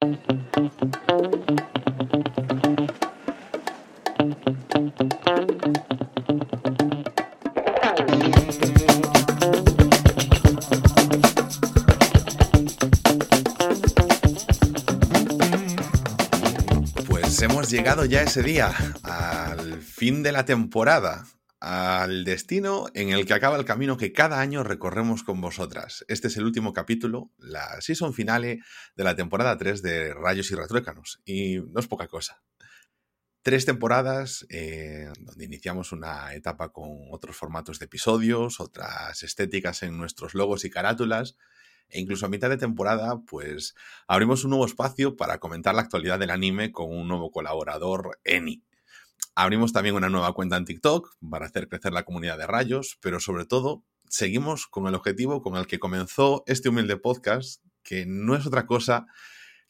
Pues hemos llegado ya ese día, al fin de la temporada, al destino en el que acaba el camino que cada año recorremos con vosotras. Este es el último capítulo, la season finale de la temporada 3 de Rayos y Retruécanos, y no es poca cosa. Tres temporadas eh, donde iniciamos una etapa con otros formatos de episodios, otras estéticas en nuestros logos y carátulas, e incluso a mitad de temporada, pues abrimos un nuevo espacio para comentar la actualidad del anime con un nuevo colaborador, Eni. Abrimos también una nueva cuenta en TikTok para hacer crecer la comunidad de rayos, pero sobre todo seguimos con el objetivo con el que comenzó este humilde podcast, que no es otra cosa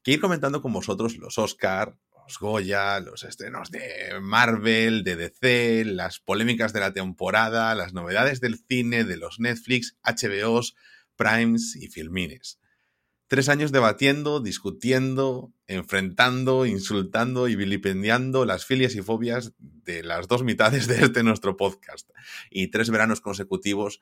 que ir comentando con vosotros los Oscar, los Goya, los estrenos de Marvel, de DC, las polémicas de la temporada, las novedades del cine, de los Netflix, HBOs, Primes y Filmines. Tres años debatiendo, discutiendo, enfrentando, insultando y vilipendiando las filias y fobias de las dos mitades de este nuestro podcast. Y tres veranos consecutivos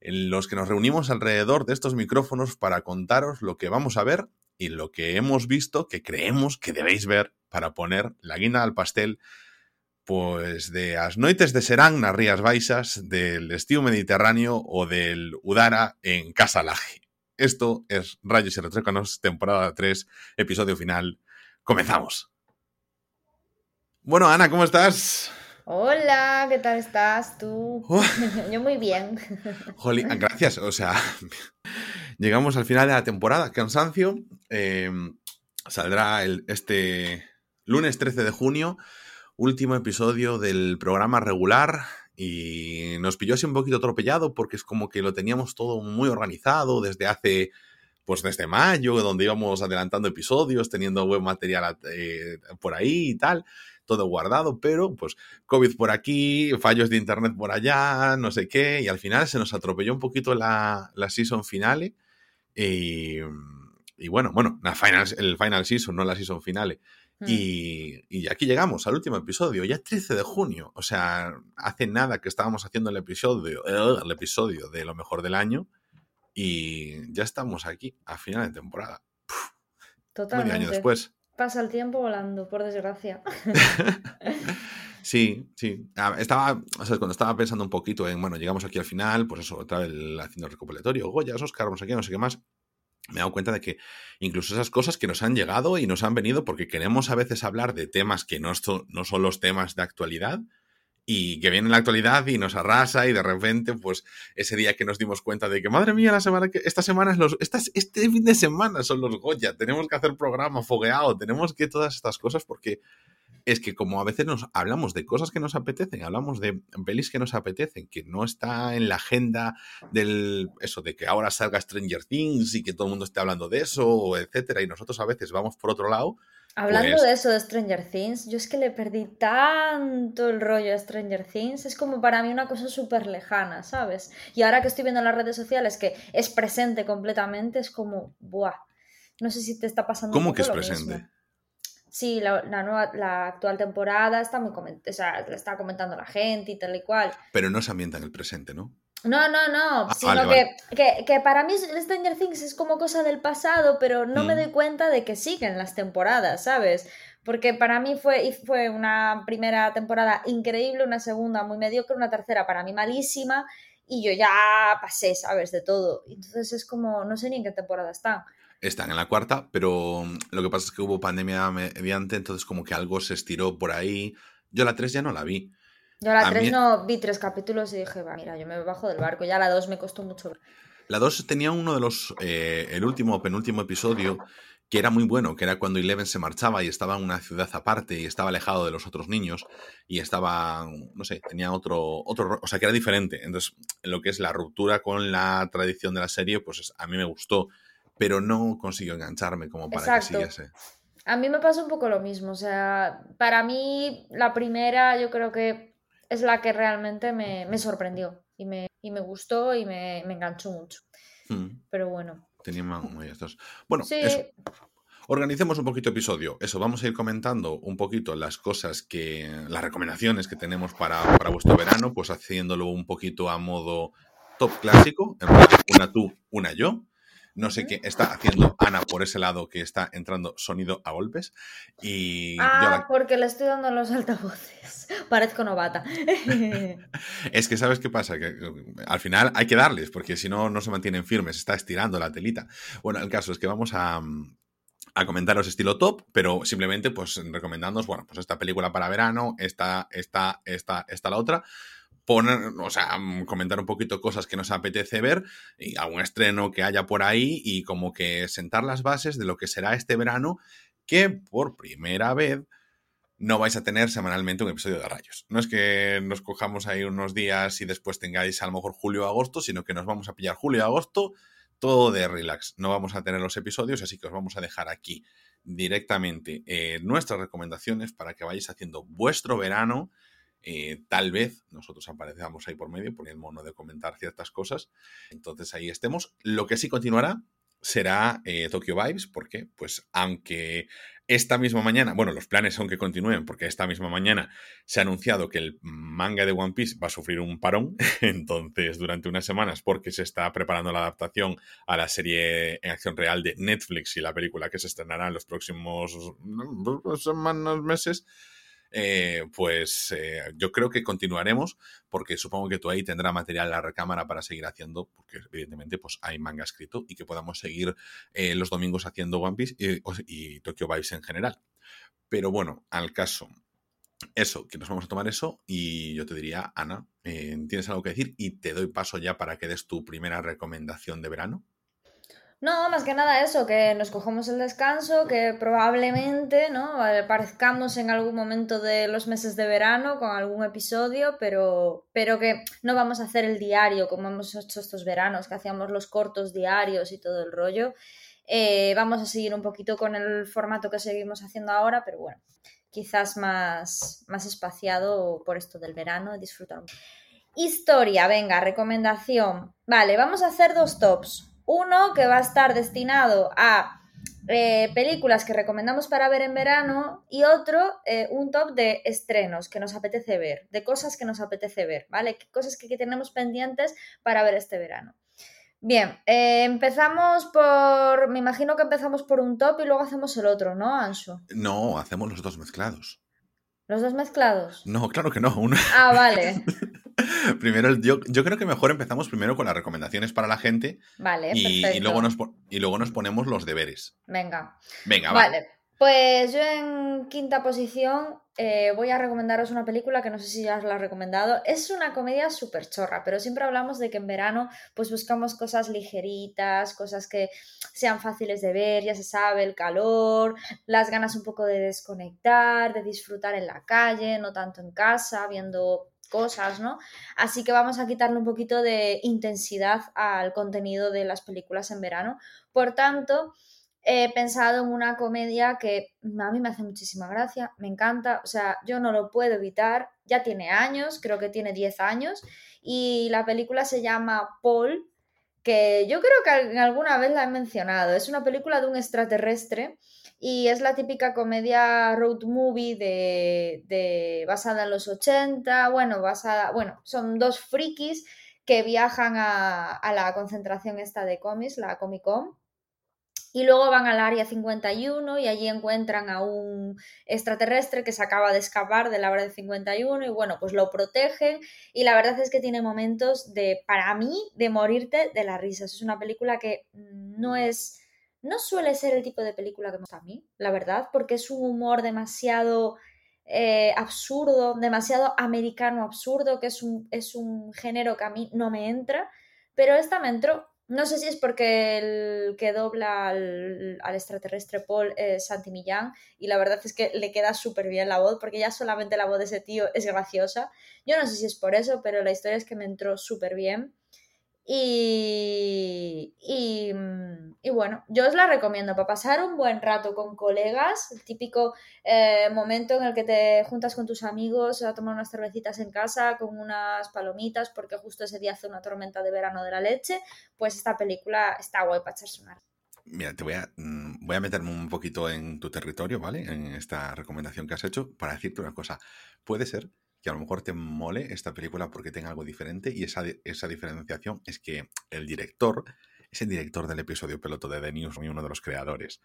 en los que nos reunimos alrededor de estos micrófonos para contaros lo que vamos a ver y lo que hemos visto que creemos que debéis ver para poner la guinda al pastel pues de as noites de Serán nas Rías Baixas, del estío mediterráneo o del Udara en Casa Laje. Esto es Rayos y Retrócanos, temporada 3, episodio final. Comenzamos. Bueno, Ana, ¿cómo estás? Hola, ¿qué tal estás tú? Oh. Yo muy bien. Joli, gracias. O sea, llegamos al final de la temporada. Cansancio. Eh, saldrá el, este lunes 13 de junio último episodio del programa regular y nos pilló así un poquito atropellado porque es como que lo teníamos todo muy organizado desde hace, pues desde mayo, donde íbamos adelantando episodios, teniendo buen material eh, por ahí y tal, todo guardado, pero pues COVID por aquí, fallos de internet por allá, no sé qué, y al final se nos atropelló un poquito la, la season finale y, y bueno, bueno, la final, el final season, no la season finale. Mm. Y, y, aquí llegamos al último episodio, ya 13 de junio. O sea, hace nada que estábamos haciendo el episodio, el episodio de lo mejor del año y ya estamos aquí, a final de temporada. Totalmente. Medio año después. Pasa el tiempo volando, por desgracia. sí, sí. Estaba, o sea, cuando estaba pensando un poquito en, bueno, llegamos aquí al final, pues eso, otra vez haciendo el recopilatorio, Goya, Oscar, no sé qué, no sé qué más me he dado cuenta de que incluso esas cosas que nos han llegado y nos han venido porque queremos a veces hablar de temas que no, no son los temas de actualidad y que viene la actualidad y nos arrasa y de repente, pues ese día que nos dimos cuenta de que, madre mía, la semana que, esta semana es este fin de semana son los Goya, tenemos que hacer programa fogueado, tenemos que todas estas cosas porque es que como a veces nos hablamos de cosas que nos apetecen, hablamos de pelis que nos apetecen, que no está en la agenda del eso de que ahora salga Stranger Things y que todo el mundo esté hablando de eso, etcétera, y nosotros a veces vamos por otro lado. Hablando pues... de eso de Stranger Things, yo es que le perdí tanto el rollo a Stranger Things, es como para mí una cosa súper lejana, ¿sabes? Y ahora que estoy viendo en las redes sociales que es presente completamente, es como, ¡buah! No sé si te está pasando. ¿Cómo un que es lo presente? mismo. Sí, la, la, nueva, la actual temporada está muy coment o sea, la está comentando la gente y tal y cual. Pero no se ambienta en el presente, ¿no? No, no, no, Ah, sino vale, que, vale. Que, que para mí Stranger Things es como cosa del pasado, pero no me Mm. doy cuenta de que siguen las temporadas, ¿sabes? Porque para mí fue, fue una primera temporada increíble, una segunda muy mediocre, una tercera para mí malísima, y yo ya pasé, ¿sabes? De todo. Entonces es como, no sé ni en qué temporada están. Están en la cuarta, pero mm, lo que pasa es que hubo pandemia mediante, entonces como que algo se estiró por ahí. Yo la 3 ya no la vi. Yo la A 3 mí- no vi tres capítulos y dije, va, mira, yo me bajo del barco. Ya la 2 me costó mucho. La 2 tenía uno de los, eh, el último o penúltimo episodio, que era muy bueno, que era cuando Eleven se marchaba y estaba en una ciudad aparte y estaba alejado de los otros niños y estaba, no sé, tenía otro, otro, ro- o sea, que era diferente. Entonces, en lo que es la ruptura con la tradición de la serie, pues es- a mí me gustó, pero no consiguió engancharme como para Exacto. que siguiese. A mí me pasa un poco lo mismo, o sea, para mí la primera yo creo que es la que realmente me, me sorprendió y me, y me gustó y me, me enganchó mucho. Mm, Pero bueno, tenía ma- muy estos. Bueno, sí, eso. Organicemos un poquito episodio. Eso, vamos a ir comentando un poquito las cosas que, las recomendaciones que tenemos para, para vuestro verano, pues haciéndolo un poquito a modo top clásico, en plan, una tú, una yo. No sé qué está haciendo Ana por ese lado que está entrando sonido a golpes. Y ah, yo la... porque le estoy dando los altavoces. Parezco novata. es que sabes qué pasa, que al final hay que darles, porque si no, no se mantienen firmes, está estirando la telita. Bueno, el caso es que vamos a, a comentaros estilo top, pero simplemente pues recomendándoos, bueno, pues esta película para verano, esta, esta, esta, esta, la otra poner, o sea, mm, comentar un poquito cosas que nos apetece ver, y algún estreno que haya por ahí y como que sentar las bases de lo que será este verano, que por primera vez no vais a tener semanalmente un episodio de rayos. No es que nos cojamos ahí unos días y después tengáis a lo mejor julio o agosto, sino que nos vamos a pillar julio y agosto todo de relax. No vamos a tener los episodios, así que os vamos a dejar aquí directamente eh, nuestras recomendaciones para que vayáis haciendo vuestro verano eh, tal vez nosotros aparezcamos ahí por medio, poniendo mono de comentar ciertas cosas. Entonces ahí estemos. Lo que sí continuará será eh, Tokyo Vibes, porque, pues, aunque esta misma mañana, bueno, los planes son que continúen, porque esta misma mañana se ha anunciado que el manga de One Piece va a sufrir un parón, entonces, durante unas semanas, porque se está preparando la adaptación a la serie en acción real de Netflix y la película que se estrenará en los próximos mm, semanas, meses. Eh, pues eh, yo creo que continuaremos porque supongo que ahí tendrá material en la recámara para seguir haciendo, porque evidentemente pues hay manga escrito y que podamos seguir eh, los domingos haciendo One Piece y, Tokyo Vice en general. Pero bueno, al caso, eso, que nos vamos a tomar eso y yo te diría, Ana, ¿tienes algo que decir? Y te doy paso ya para que des tu primera recomendación de verano. No, más que nada eso, que nos cojamos el descanso, que probablemente, ¿no? Parezcamos en algún momento de los meses de verano con algún episodio, pero, pero que no vamos a hacer el diario como hemos hecho estos veranos, que hacíamos los cortos diarios y todo el rollo. Eh, vamos a seguir un poquito con el formato que seguimos haciendo ahora, pero bueno, quizás más, más espaciado por esto del verano, disfrutar. Historia, venga, recomendación. Vale, vamos a hacer dos tops uno que va a estar destinado a eh, películas que recomendamos para ver en verano y otro, eh, un top de estrenos que nos apetece ver, de cosas que nos apetece ver, ¿vale? Cosas que, tenemos pendientes para ver este verano. Bien, eh, empezamos por, me imagino que empezamos por un top y luego hacemos el otro, ¿no, Ansu? No, hacemos los dos mezclados. ¿Los dos mezclados? No, claro que no. Ah, vale. primero, yo, yo, creo que mejor empezamos primero con las recomendaciones para la gente. Vale, y, perfecto. Y luego, nos, y luego nos ponemos los deberes. Venga. Venga, vale. Pues yo en quinta posición eh, voy a recomendaros una película que no sé si ya os la he recomendado. Es una comedia súper chorra, pero siempre hablamos de que en verano pues buscamos cosas ligeritas, cosas que sean fáciles de ver, ya se sabe, el calor, las ganas un poco de desconectar, de disfrutar en la calle, no tanto en casa, viendo cosas, ¿no? Así que vamos a quitarle un poquito de intensidad al contenido de las películas en verano. Por tanto, he pensado en una comedia que a mí me hace muchísima gracia, me encanta, o sea, yo no lo puedo evitar, ya tiene años, creo que tiene 10 años, y la película se llama Paul, que yo creo que alguna vez la he mencionado, es una película de un extraterrestre y es la típica comedia road movie de, basada en los 80, bueno, basada, bueno, son dos frikis que viajan a, a la concentración esta de cómics, la Comic Con, y luego van al área 51 y allí encuentran a un extraterrestre que se acaba de escapar del área 51 y bueno, pues lo protegen y la verdad es que tiene momentos de, para mí, de morirte de la risa. Es una película que no es, no suele ser el tipo de película que me gusta a mí, la verdad, porque es un humor demasiado eh, absurdo, demasiado americano absurdo, que es un, es un género que a mí no me entra, pero esta me entró no sé si es porque el que dobla al, extraterrestre Paul es Santi Millán y la verdad es que le queda súper bien la voz porque ya solamente la voz de ese tío es graciosa. Yo no sé si es por eso, pero la historia es que me entró súper bien. Y, y, bueno, yo os la recomiendo para pasar un buen rato con colegas, el típico eh, momento en el que te juntas con tus amigos a tomar unas cervecitas en casa con unas palomitas porque justo ese día hace una tormenta de verano de la leche, pues esta película está guay para echarse una. Mira, te voy a, mm, voy a meterme un poquito en tu territorio, ¿vale? En esta recomendación que has hecho para decirte una cosa. Puede ser que a lo mejor te mole esta película porque tenga algo diferente y esa, esa diferenciación es que el director es el director del episodio peloto de The News y uno de los creadores.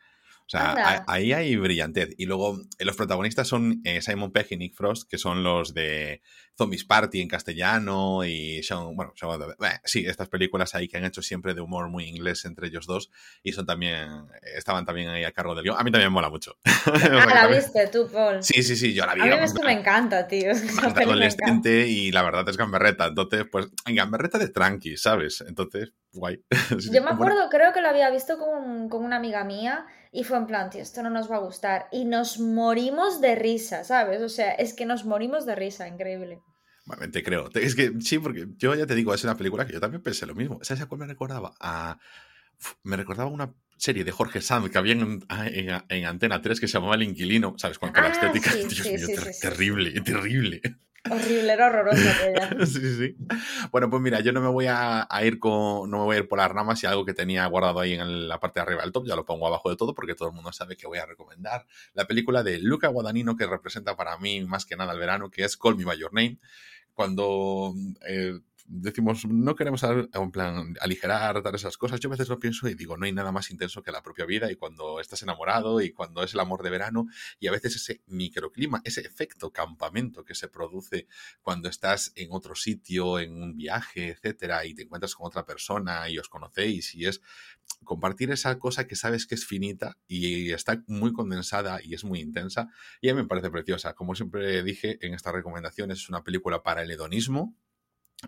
O sea, ahí hay brillantez. Y luego eh, los protagonistas son eh, Simon Pegg y Nick Frost, que son los de Zombies Party en castellano y son, bueno, sí, estas películas ahí que han hecho siempre de humor muy inglés entre ellos dos y son también, estaban también ahí a cargo del guion. A mí también me mola mucho. Ah, la viste tú, Paul. Sí, sí, sí, yo la vi. A mí es que me encanta, tío. adolescente y la verdad es gamberreta. Entonces, pues, en gamberreta de tranqui, ¿sabes? Entonces, guay. yo me acuerdo, creo que lo había visto con, con una amiga mía y fue en plan, tío, esto no nos va a gustar. Y nos morimos de risa, ¿sabes? O sea, es que nos morimos de risa, increíble. Bueno, te creo. Es que sí, porque yo ya te digo, es una película que yo también pensé lo mismo. ¿Sabes a cuál me recordaba? A... Me recordaba una serie de Jorge Sanz que había en, en, Antena 3 que se llamaba El Inquilino, ¿sabes? Con, la ah, estética, Dios mío, terrible, terrible. Horrible, era horrorosa sí, sí. Bueno, pues mira, yo no me voy a, ir con, no me voy a ir por las ramas y algo que tenía guardado ahí en la parte de arriba del top, ya lo pongo abajo de todo porque todo el mundo sabe que voy a recomendar la película de Luca Guadagnino que representa para mí más que nada el verano, que es Call Me By Your Name. Cuando eh, decimos, no queremos en plan aligerar, dar esas cosas. Yo a veces lo pienso y digo, no hay nada más intenso que la propia vida y cuando estás enamorado y cuando es el amor de verano y a veces ese microclima, ese efecto campamento que se produce cuando estás en otro sitio, en un viaje, etcétera, y te encuentras con otra persona y os conocéis y es compartir esa cosa que sabes que es finita y está muy condensada y es muy intensa y a mí me parece preciosa. Como siempre dije en estas recomendaciones, es una película para el hedonismo,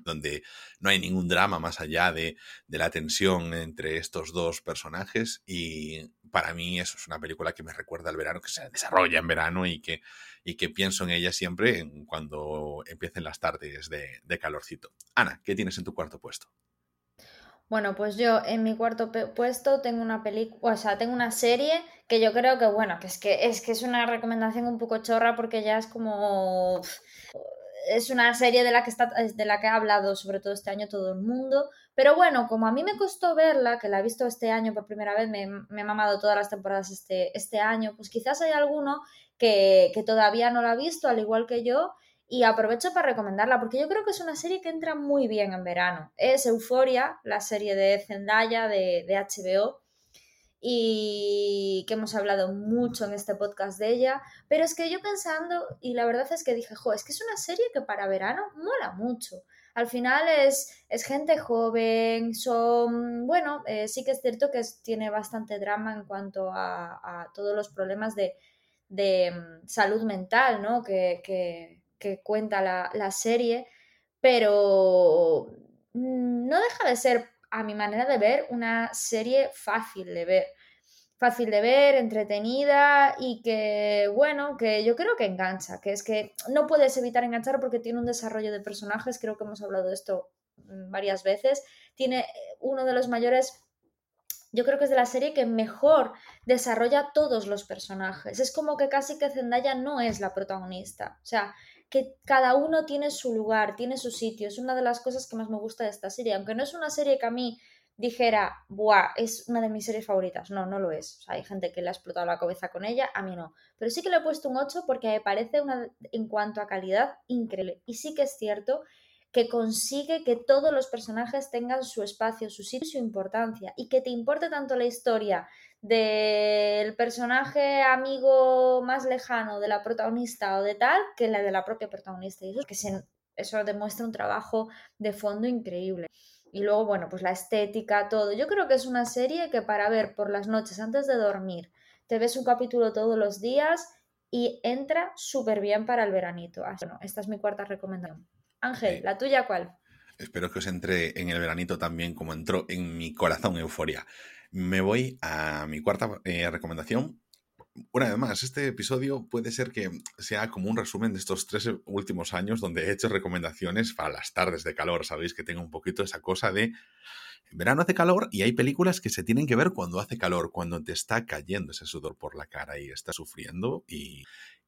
donde no hay ningún drama más allá de, la tensión entre estos dos personajes y para mí eso es una película que me recuerda al verano, que se desarrolla en verano y que, y que pienso en ella siempre cuando empiecen las tardes de, de calorcito. Ana, ¿qué tienes en tu cuarto puesto? Bueno, pues yo en mi cuarto puesto tengo una película, o sea, tengo una serie que yo creo que, bueno, que es que es que es una recomendación un poco chorra porque ya es como es una serie de la, que está, de la que ha hablado sobre todo este año todo el mundo. Pero bueno, como a mí me costó verla, que la he visto este año por primera vez, me, me he mamado todas las temporadas este, este año, pues quizás hay alguno que, que todavía no la ha visto, al igual que yo, y aprovecho para recomendarla, porque yo creo que es una serie que entra muy bien en verano. Es Euforia, la serie de Zendaya de, de HBO, y que hemos hablado mucho en este podcast de ella, pero es que yo pensando, y la verdad es que dije, jo, es que es una serie que para verano mola mucho. Al final es, es gente joven, son, bueno, eh, sí que es cierto que tiene bastante drama en cuanto a, todos los problemas de, de mm, salud mental, ¿no? Que, que, que cuenta la, la serie, pero mm, no deja de ser a mi manera de ver, una serie fácil de ver. Fácil de ver, entretenida y que, bueno, que yo creo que engancha, que es que no puedes evitar enganchar porque tiene un desarrollo de personajes, creo que hemos hablado de esto mm, varias veces, tiene uno de los mayores yo creo que es de la serie que mejor desarrolla todos los personajes. Es como que casi que Zendaya no es la protagonista. O sea, que cada uno tiene su lugar, tiene su sitio. Es una de las cosas que más me gusta de esta serie. Aunque no es una serie que a mí dijera, ¡buah! Es una de mis series favoritas. No, no lo es. hay gente que le ha explotado la cabeza con ella, a mí no. Pero sí que le he puesto un 8 porque me parece una, en cuanto a calidad, increíble. Y sí que es cierto que consigue que todos los personajes tengan su espacio, su sitio y su importancia. Y que te importe tanto la historia del personaje amigo más lejano de la protagonista o de tal que la de la propia protagonista. Y eso, que eso demuestra un trabajo de fondo increíble. Y luego, bueno, pues la estética, todo. Yo creo que es una serie que para ver por las noches antes de dormir, te ves un capítulo todos los días y entra súper bien para el veranito. bueno, esta es mi cuarta recomendación. Ángel, ¿la tuya cuál? Espero que os entre en el veranito también como entró en mi corazón euforia. Me voy a mi cuarta eh, recomendación. Una vez más, este episodio puede ser que sea como un resumen de estos tres últimos años donde he hecho recomendaciones para las tardes de calor. Sabéis que tengo un poquito esa cosa de en verano hace calor y hay películas que se tienen que ver cuando hace calor, cuando te está cayendo ese sudor por la cara y estás sufriendo y,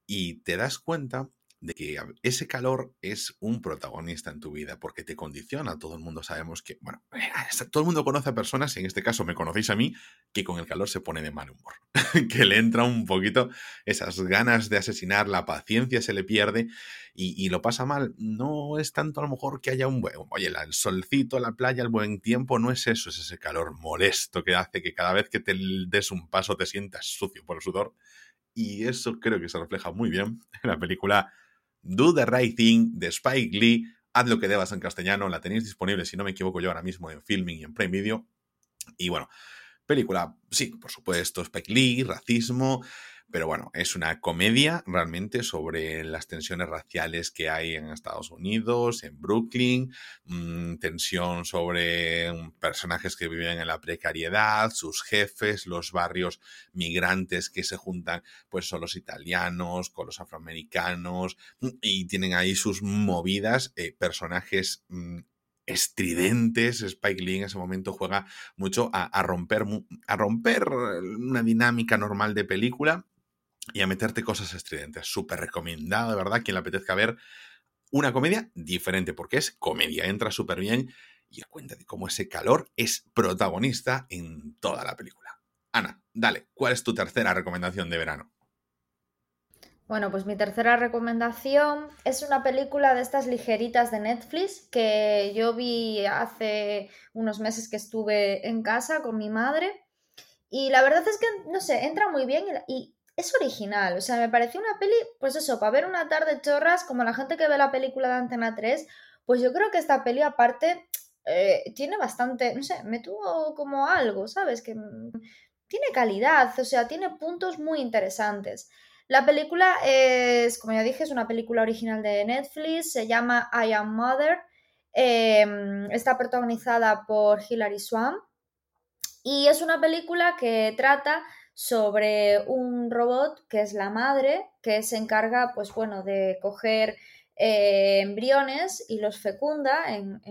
y te das cuenta de que ese calor es un protagonista en tu vida porque te condiciona. Todo el mundo sabemos que, bueno, todo el mundo conoce a personas, en este caso me conocéis a mí, que con el calor se pone de mal humor, que le entra un poquito esas ganas de asesinar, la paciencia se le pierde y, lo pasa mal. No es tanto a lo mejor que haya un buen, oye, el solcito, la playa, el buen tiempo, no es eso, es ese calor molesto que hace que cada vez que te des un paso te sientas sucio por el sudor. Y eso creo que se refleja muy bien en la película Do the Right Thing de Spike Lee. Haz lo que debas en castellano. La tenéis disponible, si no me equivoco yo, ahora mismo en Filming y en Prime Video. Y bueno, película, sí, por supuesto, Spike Lee, racismo, pero bueno, es una comedia realmente sobre las tensiones raciales que hay en Estados Unidos, en Brooklyn, mm, tensión sobre mm, personajes que viven en la precariedad, sus jefes, los barrios migrantes que se juntan, pues son los italianos con los afroamericanos mm, y tienen ahí sus movidas, eh, personajes estridentes. Spike Lee en ese momento juega mucho a, romper, a romper una dinámica normal de película y a meterte cosas estridentes. Súper recomendado, de verdad, quien le apetezca ver una comedia diferente, porque es comedia, entra súper bien y a cuenta de cómo ese calor es protagonista en toda la película. Ana, dale, ¿cuál es tu tercera recomendación de verano? Bueno, pues mi tercera recomendación es una película de estas ligeritas de Netflix que yo vi hace unos meses que estuve en casa con mi madre. Y la verdad es que, no sé, entra muy bien y, es original. O sea, me pareció una peli, pues eso, para ver una tarde chorras, como la gente que ve la película de Antena 3, pues yo creo que esta peli aparte eh, tiene bastante, no sé, me tuvo como algo, ¿sabes? Que mm, tiene calidad, o sea, tiene puntos muy interesantes. La película es, como ya dije, es una película original de Netflix, se llama I Am Mother, em, está protagonizada por Hilary Swank y es una película que trata sobre un robot que es la madre, que se encarga, pues bueno, de coger eh, embriones y los fecunda en,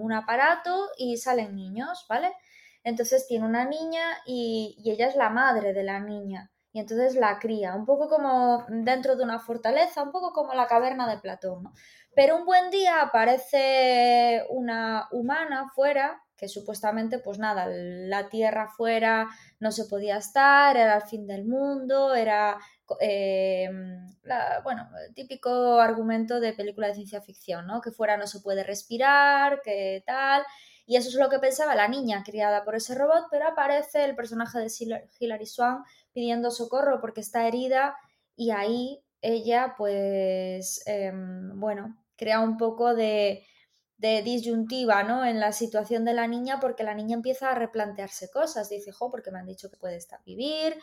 un aparato y salen niños, ¿vale? Entonces tiene una niña y, y, ella es la madre de la niña y entonces la cría, un poco como dentro de una fortaleza, un poco como la caverna de Platón, ¿no? Pero un buen día aparece una humana fuera que supuestamente, pues nada, la Tierra fuera no se podía estar, era el fin del mundo, era, eh, bueno, el típico argumento de película de ciencia ficción, ¿no? Que fuera no se puede respirar, que tal. Y eso es lo que pensaba la niña criada por ese robot, pero aparece el personaje de Hilary Swank pidiendo socorro porque está herida y ahí ella, pues, em, bueno, crea un poco de de disyuntiva, ¿no? En la situación de la niña, porque la niña empieza a replantearse cosas. Dice, jo, porque me han dicho que puede estar vivir,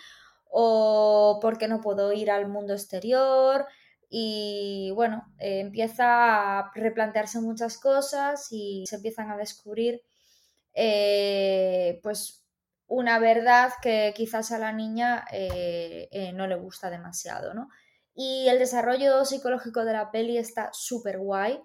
o porque no puedo ir al mundo exterior. Y bueno, eh, empieza a replantearse muchas cosas y se empiezan a descubrir, eh, pues, una verdad que quizás a la niña eh, no le gusta demasiado, ¿no? Y el desarrollo psicológico de la peli está súper guay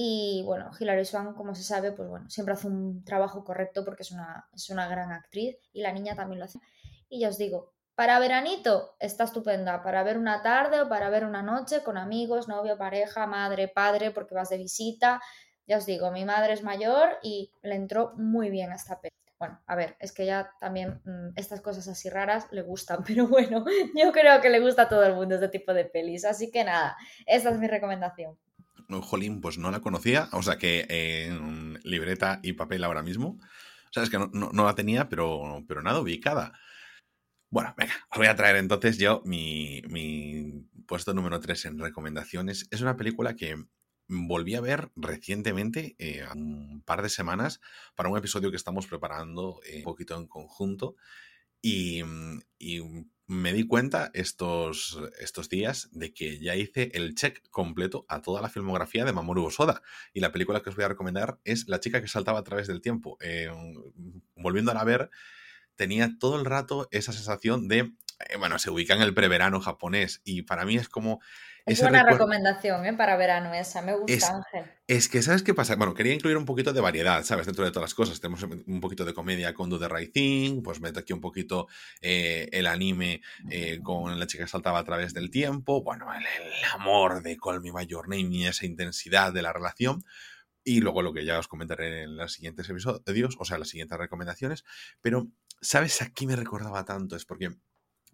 y bueno, Hilary Swank, como se sabe, pues bueno, siempre hace un trabajo correcto porque es una, es una gran actriz y la niña también lo hace. Y ya os digo, para veranito está estupenda, para ver una tarde o para ver una noche con amigos, novio, pareja, madre, padre, porque vas de visita. Ya os digo, mi madre es mayor y le entró muy bien esta peli. Bueno, a ver, es que ya también mm, estas cosas así raras le gustan, pero bueno, yo creo que le gusta a todo el mundo este tipo de pelis. Así que nada, esta es mi recomendación. Jolín, pues no la conocía, o sea que en libreta y papel ahora mismo. Sabes que no, la tenía, pero, pero nada ubicada. Bueno, venga, os voy a traer entonces yo mi, puesto número 3 en recomendaciones. Es una película que volví a ver recientemente, eh, un par de semanas, para un episodio que estamos preparando eh, un poquito en conjunto. Y, y me di cuenta estos, estos días de que ya hice el check completo a toda la filmografía de Mamoru Osoda. Y la película que os voy a recomendar es La chica que saltaba a través del tiempo. Eh, volviendo a ver, tenía todo el rato esa sensación de eh, bueno, se ubica en el preverano japonés y para mí es como es buena recomendación ¿eh? para verano esa, me gusta, Ángel. Es que, ¿sabes qué pasa? Bueno, quería incluir un poquito de variedad, ¿sabes? Dentro de todas las cosas. Tenemos un poquito de comedia con Do the Right Thing, pues meto aquí un poquito eh, el anime eh, con La chica que saltaba a través del tiempo, bueno, el, amor de Call Me By Your Name y esa intensidad de la relación. Y luego lo que ya os comentaré en los siguientes episodios, o sea, las siguientes recomendaciones. Pero, ¿sabes? Aquí me recordaba tanto, es porque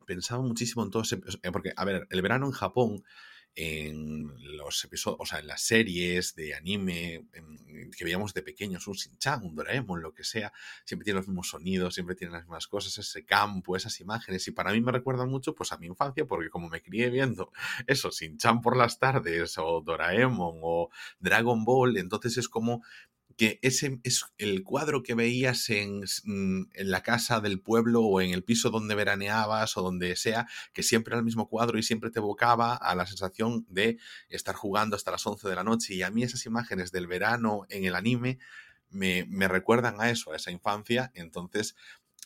pensaba muchísimo en todo ese... Porque, a ver, el verano en Japón en los episodios, o sea, en las series de anime que veíamos de pequeños, un Shin-Chan, un Doraemon, lo que sea, siempre tiene los mismos sonidos, siempre tiene las mismas cosas, ese campo, esas imágenes, y para mí me recuerdan mucho pues a mi infancia, porque como me crié viendo eso, Shin-Chan por las tardes, o Doraemon, o Dragon Ball, entonces es como que ese es el cuadro que veías mm, en, la casa del pueblo o en el piso donde veraneabas o donde sea, que siempre era el mismo cuadro y siempre te evocaba a la sensación de estar jugando hasta las 11 de la noche. Y a mí esas imágenes del verano en el anime me, me recuerdan a eso, a esa infancia. Entonces,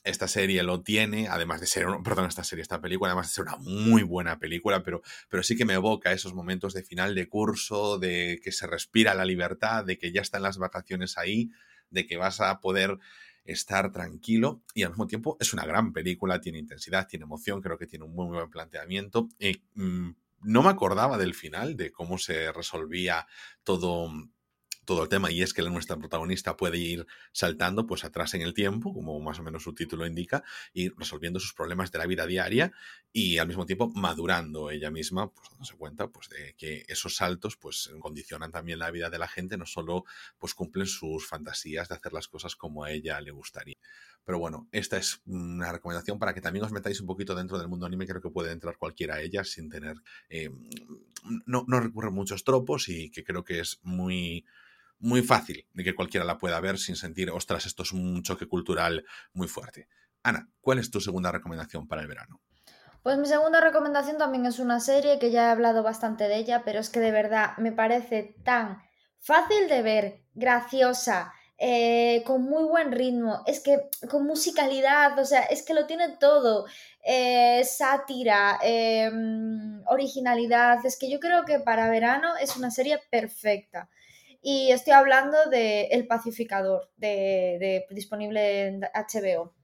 esta serie lo tiene, además de ser, perdón, esta serie, esta película, además de ser una muy buena película, pero, pero sí que me evoca esos momentos de final de curso, de que se respira la libertad, de que ya están las vacaciones ahí, de que vas a poder estar tranquilo y al mismo tiempo es una gran película, tiene intensidad, tiene emoción, creo que tiene un muy, buen planteamiento. Y, mm, no me acordaba del final, de cómo se resolvía todo todo el tema y es que nuestra protagonista puede ir saltando pues atrás en el tiempo, como más o menos su título indica, y resolviendo sus problemas de la vida diaria y al mismo tiempo madurando ella misma, pues dándose cuenta pues de que esos saltos pues condicionan también la vida de la gente, no solo pues cumplen sus fantasías de hacer las cosas como a ella le gustaría. Pero bueno, esta es una recomendación para que también os metáis un poquito dentro del mundo anime. Creo que puede entrar cualquiera a ella sin tener. Eh, no, no recurre muchos tropos y que creo que es muy muy fácil de que cualquiera la pueda ver sin sentir, ostras, esto es un choque cultural muy fuerte. Ana, ¿cuál es tu segunda recomendación para el verano? Pues mi segunda recomendación también es una serie que ya he hablado bastante de ella, pero es que de verdad me parece tan fácil de ver, graciosa, eh, con muy buen ritmo, es que con musicalidad, o sea, es que lo tiene todo, eh, sátira, em, originalidad, es que yo creo que para verano es una serie perfecta. Y estoy hablando de El Pacificador, de, disponible en HBO.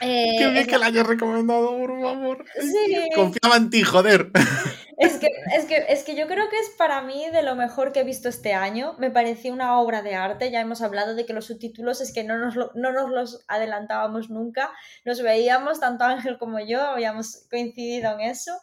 Eh, Qué bien que la hayas recomendado, por favor. Sí. Confiaba en ti, joder. Es que, es, que, es que yo creo que es para mí de lo mejor que he visto este año. Me pareció una obra de arte. Ya hemos hablado de que los subtítulos es que no nos, no nos los adelantábamos nunca. Nos veíamos, tanto Ángel como yo, habíamos coincidido en eso.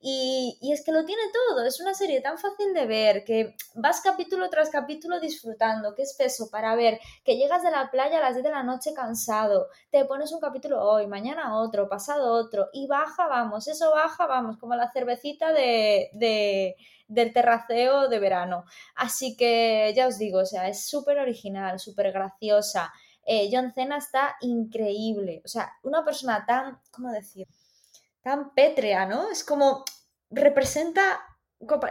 Y, es que lo tiene todo, es una serie tan fácil de ver, que vas capítulo tras capítulo disfrutando, que es peso para ver, que llegas de la playa a las 10 de la noche cansado, te pones un capítulo hoy, mañana otro, pasado otro, y baja, vamos, eso baja, vamos, como la cervecita de, del terraceo de verano. Así que ya os digo, o sea, es súper original, súper graciosa. Eh, John Cena está increíble, o sea, una persona tan, ¿cómo decir? Tan pétrea, ¿no? Es como representa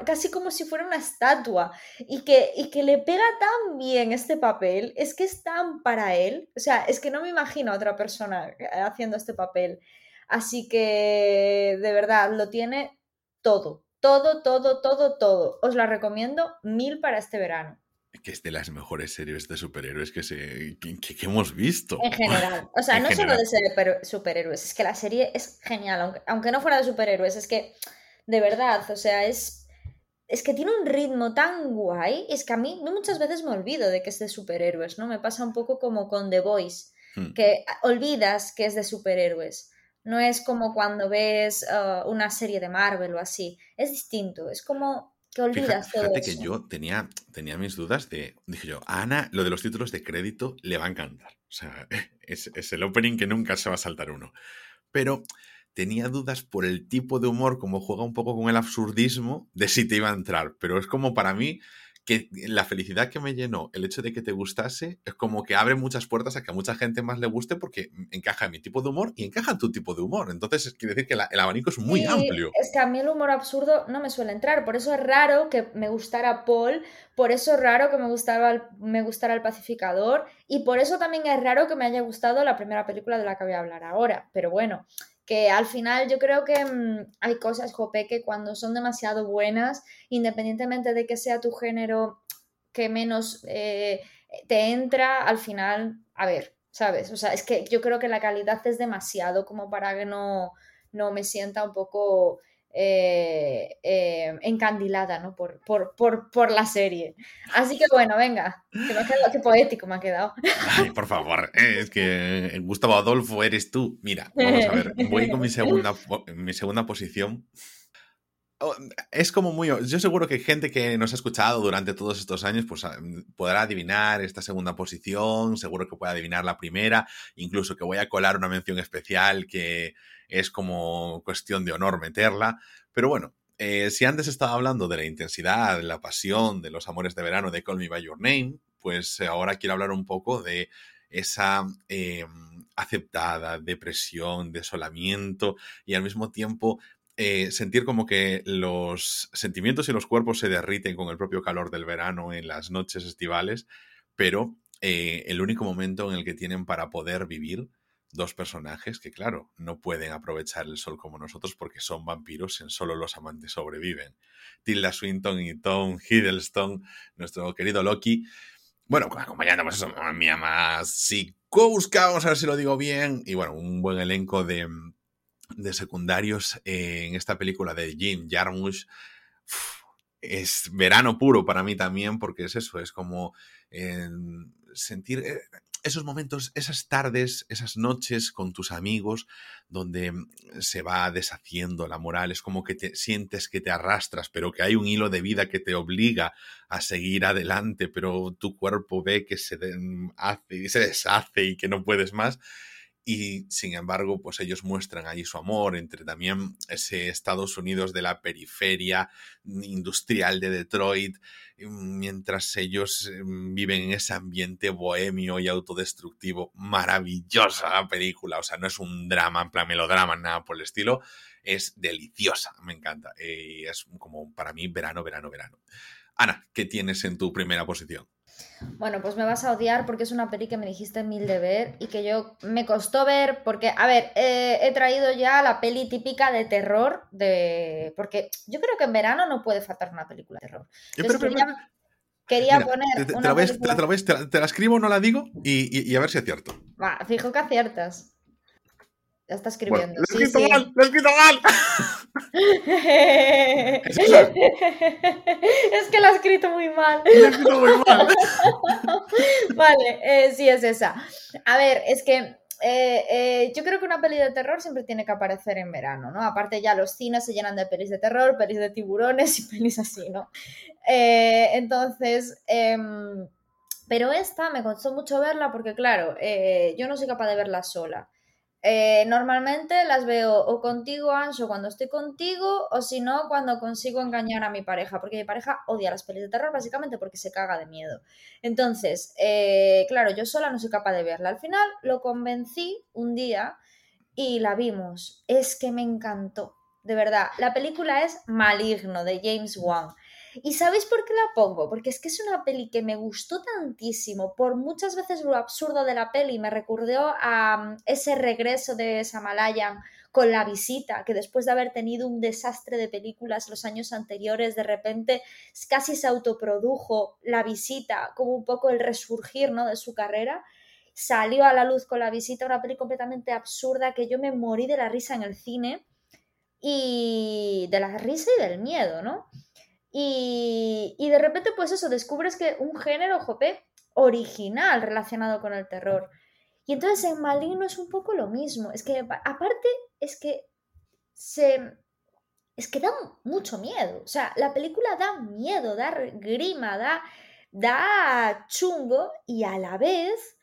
casi como si fuera una estatua y que, y que le pega tan bien este papel, es que es tan para él, o sea, es que no me imagino a otra persona haciendo este papel. Así que de verdad lo tiene todo, todo, todo, todo, todo. Os la recomiendo mil para este verano que es de las mejores series de superhéroes que, se, que, hemos visto. En general. O sea, no solo de superhéroes, es que la serie es genial, aunque, no fuera de superhéroes, es que, de verdad, o sea, es, es que tiene un ritmo tan guay, es que a mí muchas veces me olvido de que es de superhéroes, ¿no? Me pasa un poco como con The Voice, hmm. que olvidas que es de superhéroes. No es como cuando ves uh, una serie de Marvel o así. Es distinto. Es como que olvidas fíjate, que yo tenía, tenía mis dudas de, dije yo, a Ana lo de los títulos de crédito le va a encantar. O sea, es, es, el opening que nunca se va a saltar uno. Pero tenía dudas por el tipo de humor, como juega un poco con el absurdismo, de si te iba a entrar. Pero es como para mí que la felicidad que me llenó el hecho de que te gustase es como que abre muchas puertas a que a mucha gente más le guste porque encaja en mi tipo de humor y encaja en tu tipo de humor. Entonces, quiere decir que el abanico es muy amplio. Es que a mí el humor absurdo no me suele entrar, por eso es raro que me gustara Paul, por eso es raro que me gustara, me gustara El Pacificador y por eso también es raro que me haya gustado la primera película de la que voy a hablar ahora. Pero bueno, que al final yo creo que mm, hay cosas, Jope, que cuando son demasiado buenas, independientemente de que sea tu género que menos eh, te entra, al final, a ver, ¿sabes? O sea, es que yo creo que la calidad es demasiado como para que no, no me sienta un poco eh, eh, encandilada ¿no? Por, por, la serie. Así que bueno, venga, que qué poético me ha quedado. Por favor, eh, es que Gustavo Adolfo eres tú. Mira, vamos a ver, voy con mi segunda, mi segunda posición. Oh, es como muy. Yo seguro que gente que nos ha escuchado durante todos estos años pues, ah, podrá adivinar esta segunda posición, seguro que puede adivinar la primera, incluso que voy a colar una mención especial que, es como cuestión de honor meterla. Pero bueno, eh, si antes estaba hablando de la intensidad, de la pasión, de los amores de verano de Call Me By Your Name, pues ahora quiero hablar un poco de esa eh, aceptada depresión, desolamiento y al mismo tiempo eh, sentir como que los sentimientos y los cuerpos se derriten con el propio calor del verano en las noches estivales, pero el único momento en el que tienen para poder vivir dos personajes que, claro, no pueden aprovechar el sol como nosotros porque son vampiros, en solo los amantes sobreviven. Tilda Swinton y Tom Hiddleston, nuestro querido Loki. Bueno, acompañando pues eso, mía más Sikowska, vamos a ver si lo digo bien. Y bueno, un buen elenco de, de secundarios en esta película de Jim Jarmusch. es verano puro para mí también, porque es eso, es como eh, sentir. Eh, esos momentos, esas tardes, esas noches con tus amigos, donde se va deshaciendo la moral, es como que te sientes que te arrastras, pero que hay un hilo de vida que te obliga a seguir adelante, pero tu cuerpo ve que se hace y se deshace y que no puedes más y sin embargo, pues ellos muestran ahí su amor entre también ese Estados Unidos de la periferia industrial de Detroit, mientras ellos em, viven en ese ambiente bohemio y autodestructivo. Maravillosa película, o sea, no es un drama, en plan melodrama, nada por el estilo, es deliciosa, me encanta. Y es como para mí verano, verano, verano. Ana, ¿qué tienes en tu primera posición? Bueno, pues me vas a odiar porque es una peli que me dijiste mil de ver y que yo me costó ver porque, a ver, eh, he traído ya la peli típica de terror de... Porque yo creo que en verano no puede faltar una película de terror. quería, poner... Te, la escribo, no la digo y, y a ver si acierto. Va, fijo que aciertas. Ya está escribiendo. lo he escrito mal, lo he escrito mal. es, que lo ha escrito muy mal. He escrito muy mal. vale, eh, sí es esa. A ver, es que eh, eh, yo creo que una peli de terror siempre tiene que aparecer en verano, ¿no? Aparte ya los cines se llenan de pelis de terror, pelis de tiburones y pelis así, ¿no? entonces, em, pero esta me costó mucho verla porque, claro, yo no soy capaz de verla sola. Eh, normalmente las veo o contigo, Anso, cuando estoy contigo, o si no, cuando consigo engañar a mi pareja, porque mi pareja odia las pelis de terror básicamente porque se caga de miedo. Entonces, eh, claro, yo sola no soy capaz de verla. Al final lo convencí un día y la vimos. Es que me encantó, de verdad. La película es Maligno de James Wan. ¿Y sabéis por qué la pongo? Porque es que es una peli que me gustó tantísimo, por muchas veces lo absurdo de la peli, me recordó a mm, ese regreso de Samalayan con la visita, que después de haber tenido un desastre de películas los años anteriores, de repente casi se autoprodujo la visita, como un poco el resurgir ¿no? de su carrera. Salió a la luz con la visita, una peli completamente absurda que yo me morí de la risa en el cine y de la risa y del miedo, ¿no? Y, de repente, pues eso, descubres que un género, jope, original relacionado con el terror. Y entonces en Maligno es un poco lo mismo. Es que aparte es que se... Es que da mucho miedo. O sea, la película da miedo, da grima, da, da chungo y a la vez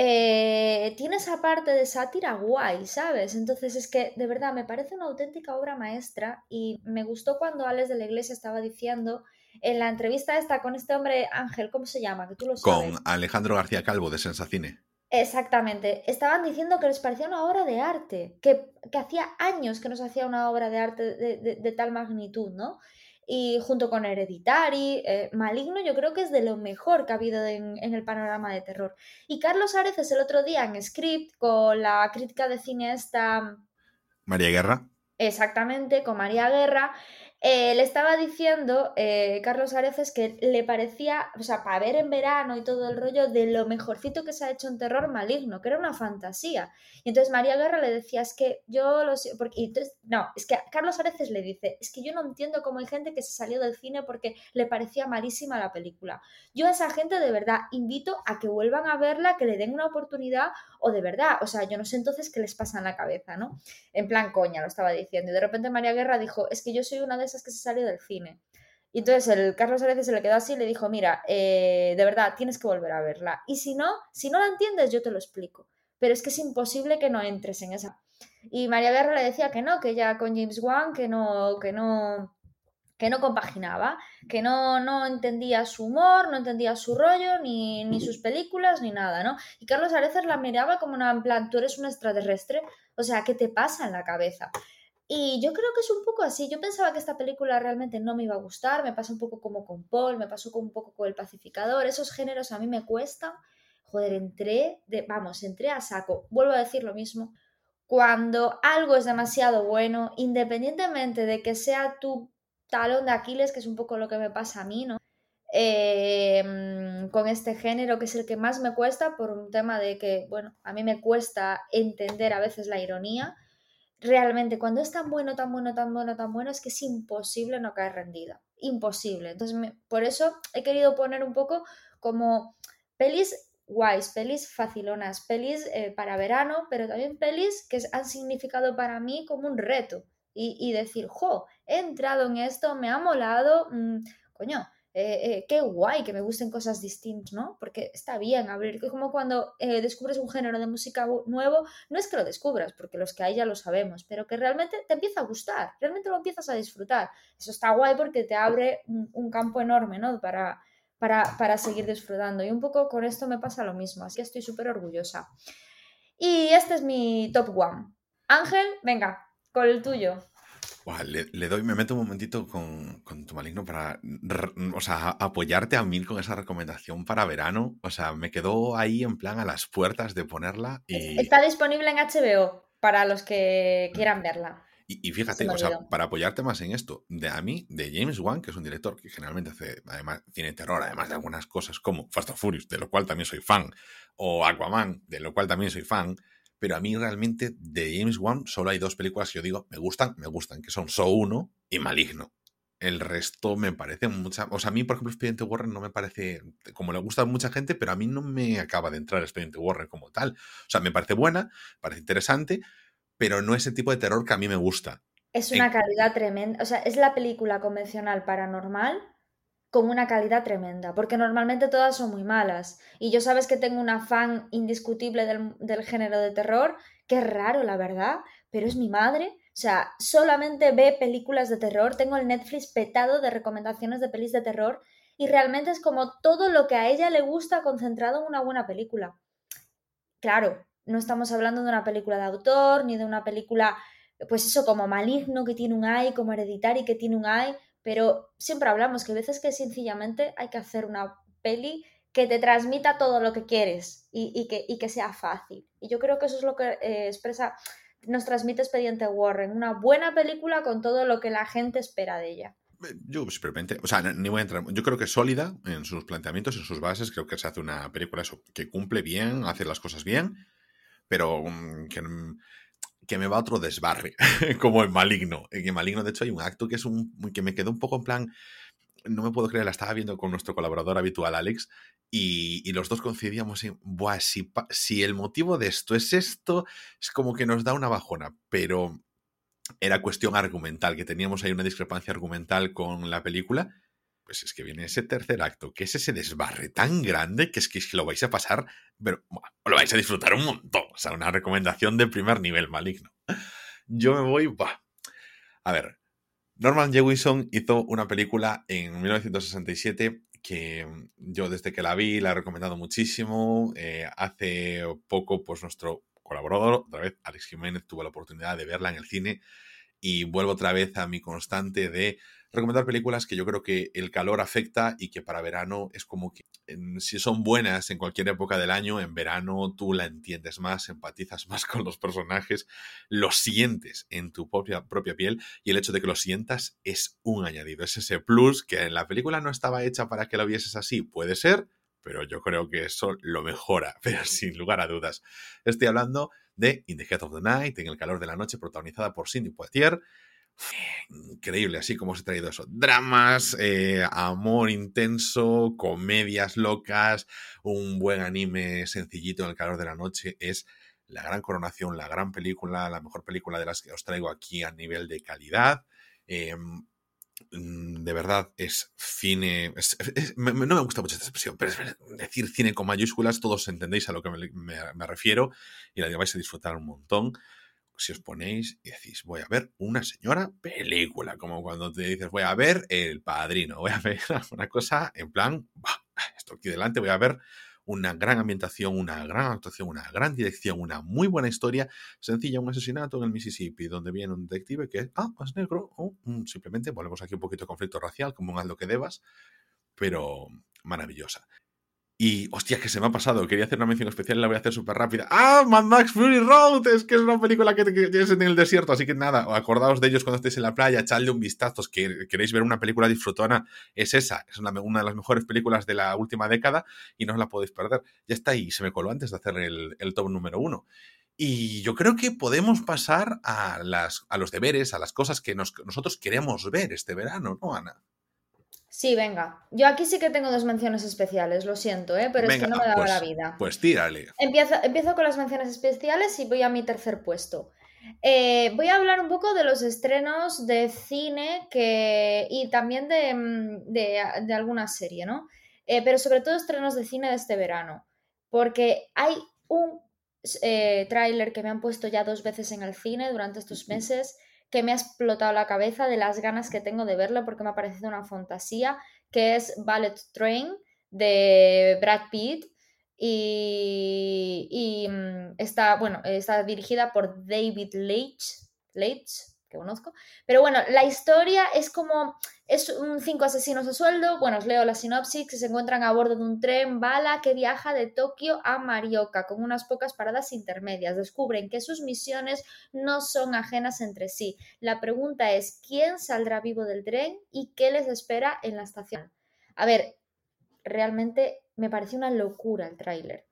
eh, tiene esa parte de sátira guay, ¿sabes? Entonces es que de verdad me parece una auténtica obra maestra y me gustó cuando Alex de la Iglesia estaba diciendo en la entrevista esta con este hombre Ángel, ¿cómo se llama? Que tú lo sabes. Con Alejandro García Calvo de Sensacine. Exactamente. Estaban diciendo que les parecía una obra de arte, que, hacía años que nos hacía una obra de arte de tal magnitud, ¿no? Y junto con Hereditary, eh, Maligno yo creo que es de lo mejor que ha habido en, el panorama de terror. Y Carlos Areces el otro día en Script, con la crítica de cine esta... María Guerra. Exactamente, con María Guerra. Eh, le estaba diciendo eh, Carlos Areces que le parecía, o sea, para ver en verano y todo el rollo, de lo mejorcito que se ha hecho un terror maligno, que era una fantasía. Y entonces María Guerra le decía, es que yo lo sé, porque, entonces, no, es que Carlos Areces le dice, es que yo no entiendo cómo hay gente que se salió del cine porque le parecía malísima la película. Yo a esa gente de verdad invito a que vuelvan a verla, que le den una oportunidad, o de verdad, o sea, yo no sé entonces qué les pasa en la cabeza, ¿no? En plan coña, lo estaba diciendo. Y de repente María Guerra dijo, es que yo soy una de esas que se salió del cine. Y entonces el Carlos Areces se le quedó así y le dijo, mira, eh, de verdad, tienes que volver a verla. Y si no, si no la entiendes, yo te lo explico. Pero es que es imposible que no entres en esa. Y María Guerra le decía que no, que ya con James Wan, que no, que no, que no compaginaba, que no, no entendía su humor, no entendía su rollo, ni, ni sus películas, ni nada, ¿no? Y Carlos Areces la miraba como una, en plan, tú eres un extraterrestre, o sea, ¿qué te pasa en la cabeza? Y yo creo que es un poco así. Yo pensaba que esta película realmente no me iba a gustar. Me pasa un poco como con Paul, me pasó un poco con El Pacificador. Esos géneros a mí me cuestan. Joder, entré, de, vamos, entré a saco. Vuelvo a decir lo mismo. Cuando algo es demasiado bueno, independientemente de que sea tu talón de Aquiles, que es un poco lo que me pasa a mí, ¿no? Eh, con este género que es el que más me cuesta por un tema de que, bueno, a mí me cuesta entender a veces la ironía realmente cuando es tan bueno, tan bueno, tan bueno, tan bueno, es que es imposible no caer rendida. Imposible. Entonces, por eso he querido poner un poco como pelis guays, pelis facilonas, pelis eh, para verano, pero también pelis que han significado para mí como un reto. Y, decir, jo, he entrado en esto, me ha molado, mm, coño, eh, eh, qué guay que me gusten cosas distintas, ¿no? Porque está bien abrir, como cuando eh, descubres un género de música nuevo, no es que lo descubras, porque los que hay ya lo sabemos, pero que realmente te empieza a gustar, realmente lo empiezas a disfrutar. Eso está guay porque te abre un, campo enorme, ¿no? Para, para, para seguir disfrutando. Y un poco con esto me pasa lo mismo, así que estoy súper orgullosa. Y este es mi top one. Ángel, venga, con el tuyo le, doy, me meto un momentito con, tu maligno para, o sea, apoyarte a mí con esa recomendación para verano. O sea, me quedó ahí en plan a las puertas de ponerla. Y... Está disponible en HBO para los que quieran verla. Y, fíjate, o sea, para apoyarte más en esto, de a mí, de James Wan, que es un director que generalmente hace, además, tiene terror, además de algunas cosas como Fast and Furious, de lo cual también soy fan, o Aquaman, de lo cual también soy fan, pero a mí realmente de James Wan solo hay dos películas que yo digo, me gustan, me gustan, que son So 1 y Maligno. El resto me parece mucha. O sea, a mí, por ejemplo, Expediente Warren no me parece. Como le gusta a mucha gente, pero a mí no me acaba de entrar Expediente Warren como tal. O sea, me parece buena, parece interesante, pero no es el tipo de terror que a mí me gusta. Es una calidad tremenda. O sea, es la película convencional paranormal con una calidad tremenda, porque normalmente todas son muy malas. Y yo sabes que tengo una fan indiscutible del, género de terror, que es raro, la verdad, pero es mi madre. O sea, solamente ve películas de terror, tengo el Netflix petado de recomendaciones de pelis de terror y realmente es como todo lo que a ella le gusta concentrado en una buena película. Claro, no estamos hablando de una película de autor, ni de una película, pues eso, como maligno que tiene un AI, como hereditario que tiene un AI, pero siempre hablamos que a veces que sencillamente hay que hacer una peli que te transmita todo lo que quieres y, que, sea fácil. Y yo creo que eso es lo que eh, expresa, nos transmite Expediente Warren, una buena película con todo lo que la gente espera de ella. Yo simplemente, o sea, ni voy a entrar. Yo creo que es sólida en sus planteamientos, en sus bases. Creo que se hace una película que cumple bien, hace las cosas bien, pero mm, que que me va otro desbarre, como en Maligno. En Maligno, de hecho, hay un acto que es un que me quedó un poco en plan, no me puedo creer, la estaba viendo con nuestro colaborador habitual, Alex, y, los dos coincidíamos en, Buah, si, si el motivo de esto es esto, es como que nos da una bajona, pero era cuestión argumental, que teníamos ahí una discrepancia argumental con la película, pues es que viene ese tercer acto, que es ese desbarre tan grande que es que, lo vais a pasar, pero lo vais a disfrutar un montón. O sea, una recomendación de primer nivel maligno. Yo me voy. A ver, Norman Jewison hizo una película en 1967 que yo desde que la vi la he recomendado muchísimo. Eh, hace poco, pues nuestro colaborador, otra vez, Alex Jiménez, tuvo la oportunidad de verla en el cine y vuelvo otra vez a mi constante de recomendar películas que yo creo que el calor afecta y que para verano es como que si son buenas en cualquier época del año, en verano tú la entiendes más, empatizas más con los personajes, lo sientes en tu propia, propia piel y el hecho de que lo sientas es un añadido, es ese plus que en la película no estaba hecha para que lo vieses así, puede ser, pero yo creo que eso lo mejora, pero sin lugar a dudas. Estoy hablando de In the Head of the Night, en el calor de la noche, protagonizada por Cindy Poitier, increíble, así como se ha traído eso. Dramas, eh, amor intenso, comedias locas, un buen anime sencillito en el calor de la noche. Es la gran coronación, la gran película, la mejor película de las que os traigo aquí a nivel de calidad. Em, mm, de verdad, es cine. no me gusta mucho esta expresión, pero es decir cine con mayúsculas, todos entendéis a lo que me, me refiero y la vais a disfrutar un montón si os ponéis y decís, voy a ver una señora película, como cuando te dices, voy a ver El Padrino, voy a ver una cosa en plan, esto aquí delante, voy a ver una gran ambientación, una gran actuación, una gran dirección, una muy buena historia, sencilla, un asesinato en el Mississippi, donde viene un detective que, ah, es negro, o mm, simplemente volvemos aquí un poquito de conflicto racial, como un haz lo que debas, pero maravillosa. Y, hostia, que se me ha pasado. Quería hacer una mención especial y la voy a hacer súper rápida. ¡Ah! Mad Max Fury Road. Es que es una película que, tienes en el desierto. Así que nada, acordaos de ellos cuando estéis en la playa. Echadle un vistazo. Que queréis ver una película disfrutona. Es esa. Es una, de las mejores películas de la última década y no os la podéis perder. Ya está ahí. Se me coló antes de hacer el, top número uno. Y yo creo que podemos pasar a, las, a los deberes, a las cosas que nosotros queremos ver este verano, ¿no, Ana? Sí, venga. Yo aquí sí que tengo dos menciones especiales, lo siento, ¿eh? pero es que no me daba pues, la vida. Pues tírale. Empiezo, empiezo con las menciones especiales y voy a mi tercer puesto. Eh, voy a hablar un poco de los estrenos de cine que, y también de, mm, de, alguna serie, ¿no? Eh, pero sobre todo estrenos de cine de este verano. Porque hay un eh, tráiler que me han puesto ya dos veces en el cine durante estos meses que me ha explotado la cabeza de las ganas que tengo de verlo porque me ha parecido una fantasía, que es Ballet Train de Brad Pitt. Y, mm, está, bueno, está dirigida por David Leitch, Leitch que conozco. Pero bueno, la historia es como, es un cinco asesinos a sueldo, bueno, os leo la sinopsis, se encuentran a bordo de un tren bala que viaja de Tokio a Marioka con unas pocas paradas intermedias. Descubren que sus misiones no son ajenas entre sí. La pregunta es, ¿quién saldrá vivo del tren y qué les espera en la estación? A ver, realmente me pareció una locura el tráiler.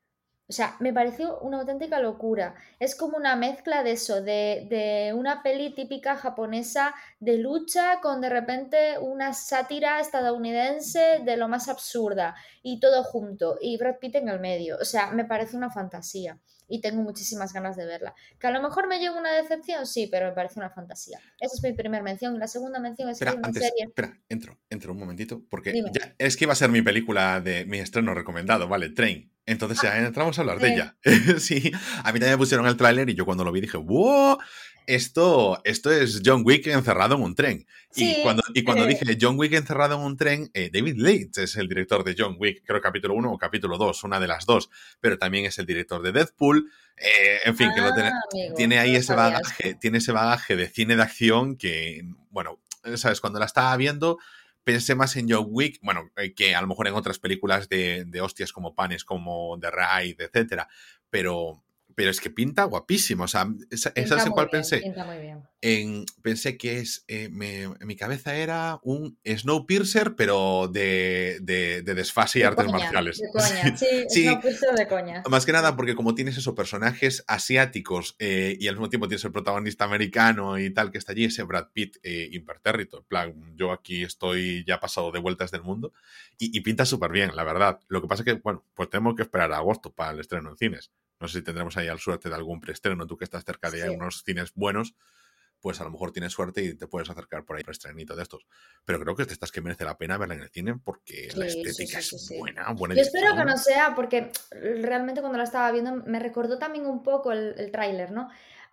O sea, me pareció una auténtica locura. Es como una mezcla de eso, de, de, una peli típica japonesa de lucha con de repente una sátira estadounidense de lo más absurda y todo junto y Brad Pitt en el medio. O sea, me parece una fantasía y tengo muchísimas ganas de verla. Que a lo mejor me lleva una decepción, sí, pero me parece una fantasía. Esa es mi primera mención. Y la segunda mención es espera, una antes, serie. Espera, entro, entro un momentito, porque ya, es que iba a ser mi película de mi estreno recomendado, ¿vale? Train. Entonces ya entramos a hablar de ella. sí, a mí también me pusieron el tráiler y yo cuando lo vi dije, ¡wow! Esto, esto es John Wick encerrado en un tren. y cuando, y cuando dije John Wick encerrado en un tren, eh, David Leitch es el director de John Wick, creo capítulo 1 o capítulo 2, una de las dos, pero también es el director de Deadpool. Eh, en fin, que lo tiene, ah, tiene ahí ese bagaje, tiene ese bagaje de cine de acción que, bueno, sabes, cuando la estaba viendo pensé más en John Wick, bueno, eh, que a lo mejor en otras películas de, de hostias como panes, como The Ride, etcétera, pero pero es que pinta guapísimo. O sea, ¿sabes en cuál pensé? Pinta muy bien. En, pensé que es. Eh, me, en mi cabeza era un Snowpiercer, pero de, de, de desfase y artes marciales. De coña, sí, sí. Snowpiercer de coña. Más que nada porque, como tienes esos personajes asiáticos eh, y al mismo tiempo tienes el protagonista americano y tal que está allí, ese Brad Pitt eh, impertérrito. En plan, yo aquí estoy ya pasado de vueltas del mundo y, y pinta súper bien, la verdad. Lo que pasa es que, bueno, pues tenemos que esperar a agosto para el estreno en cines. No sé si tendremos ahí al suerte de algún preestreno, tú que estás cerca de unos cines buenos, pues a lo mejor tienes suerte y te puedes acercar por ahí preestrenito de estos. Pero creo que es de estas que merece la pena verla en el cine porque la estética es buena, buena. Yo espero que no sea, porque realmente cuando la estaba viendo me recordó también un poco el, el tráiler, ¿no?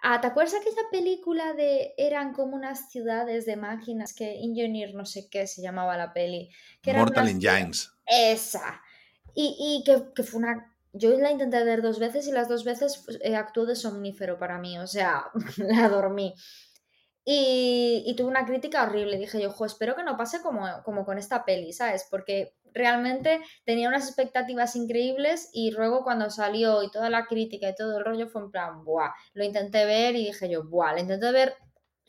Ah, ¿Te acuerdas aquella película de eran como unas ciudades de máquinas que Engineer no sé qué se llamaba la peli? Que Mortal Engines. Esa. Y, y que, que, fue una yo la intenté ver dos veces y las dos veces pues, actuó de somnífero para mí, o sea, la dormí. Y, y tuve una crítica horrible. Dije yo, ojo, espero que no pase como, como con esta peli, ¿sabes? Porque realmente tenía unas expectativas increíbles y luego cuando salió y toda la crítica y todo el rollo fue en plan, buah, lo intenté ver y dije yo, buah, lo intenté ver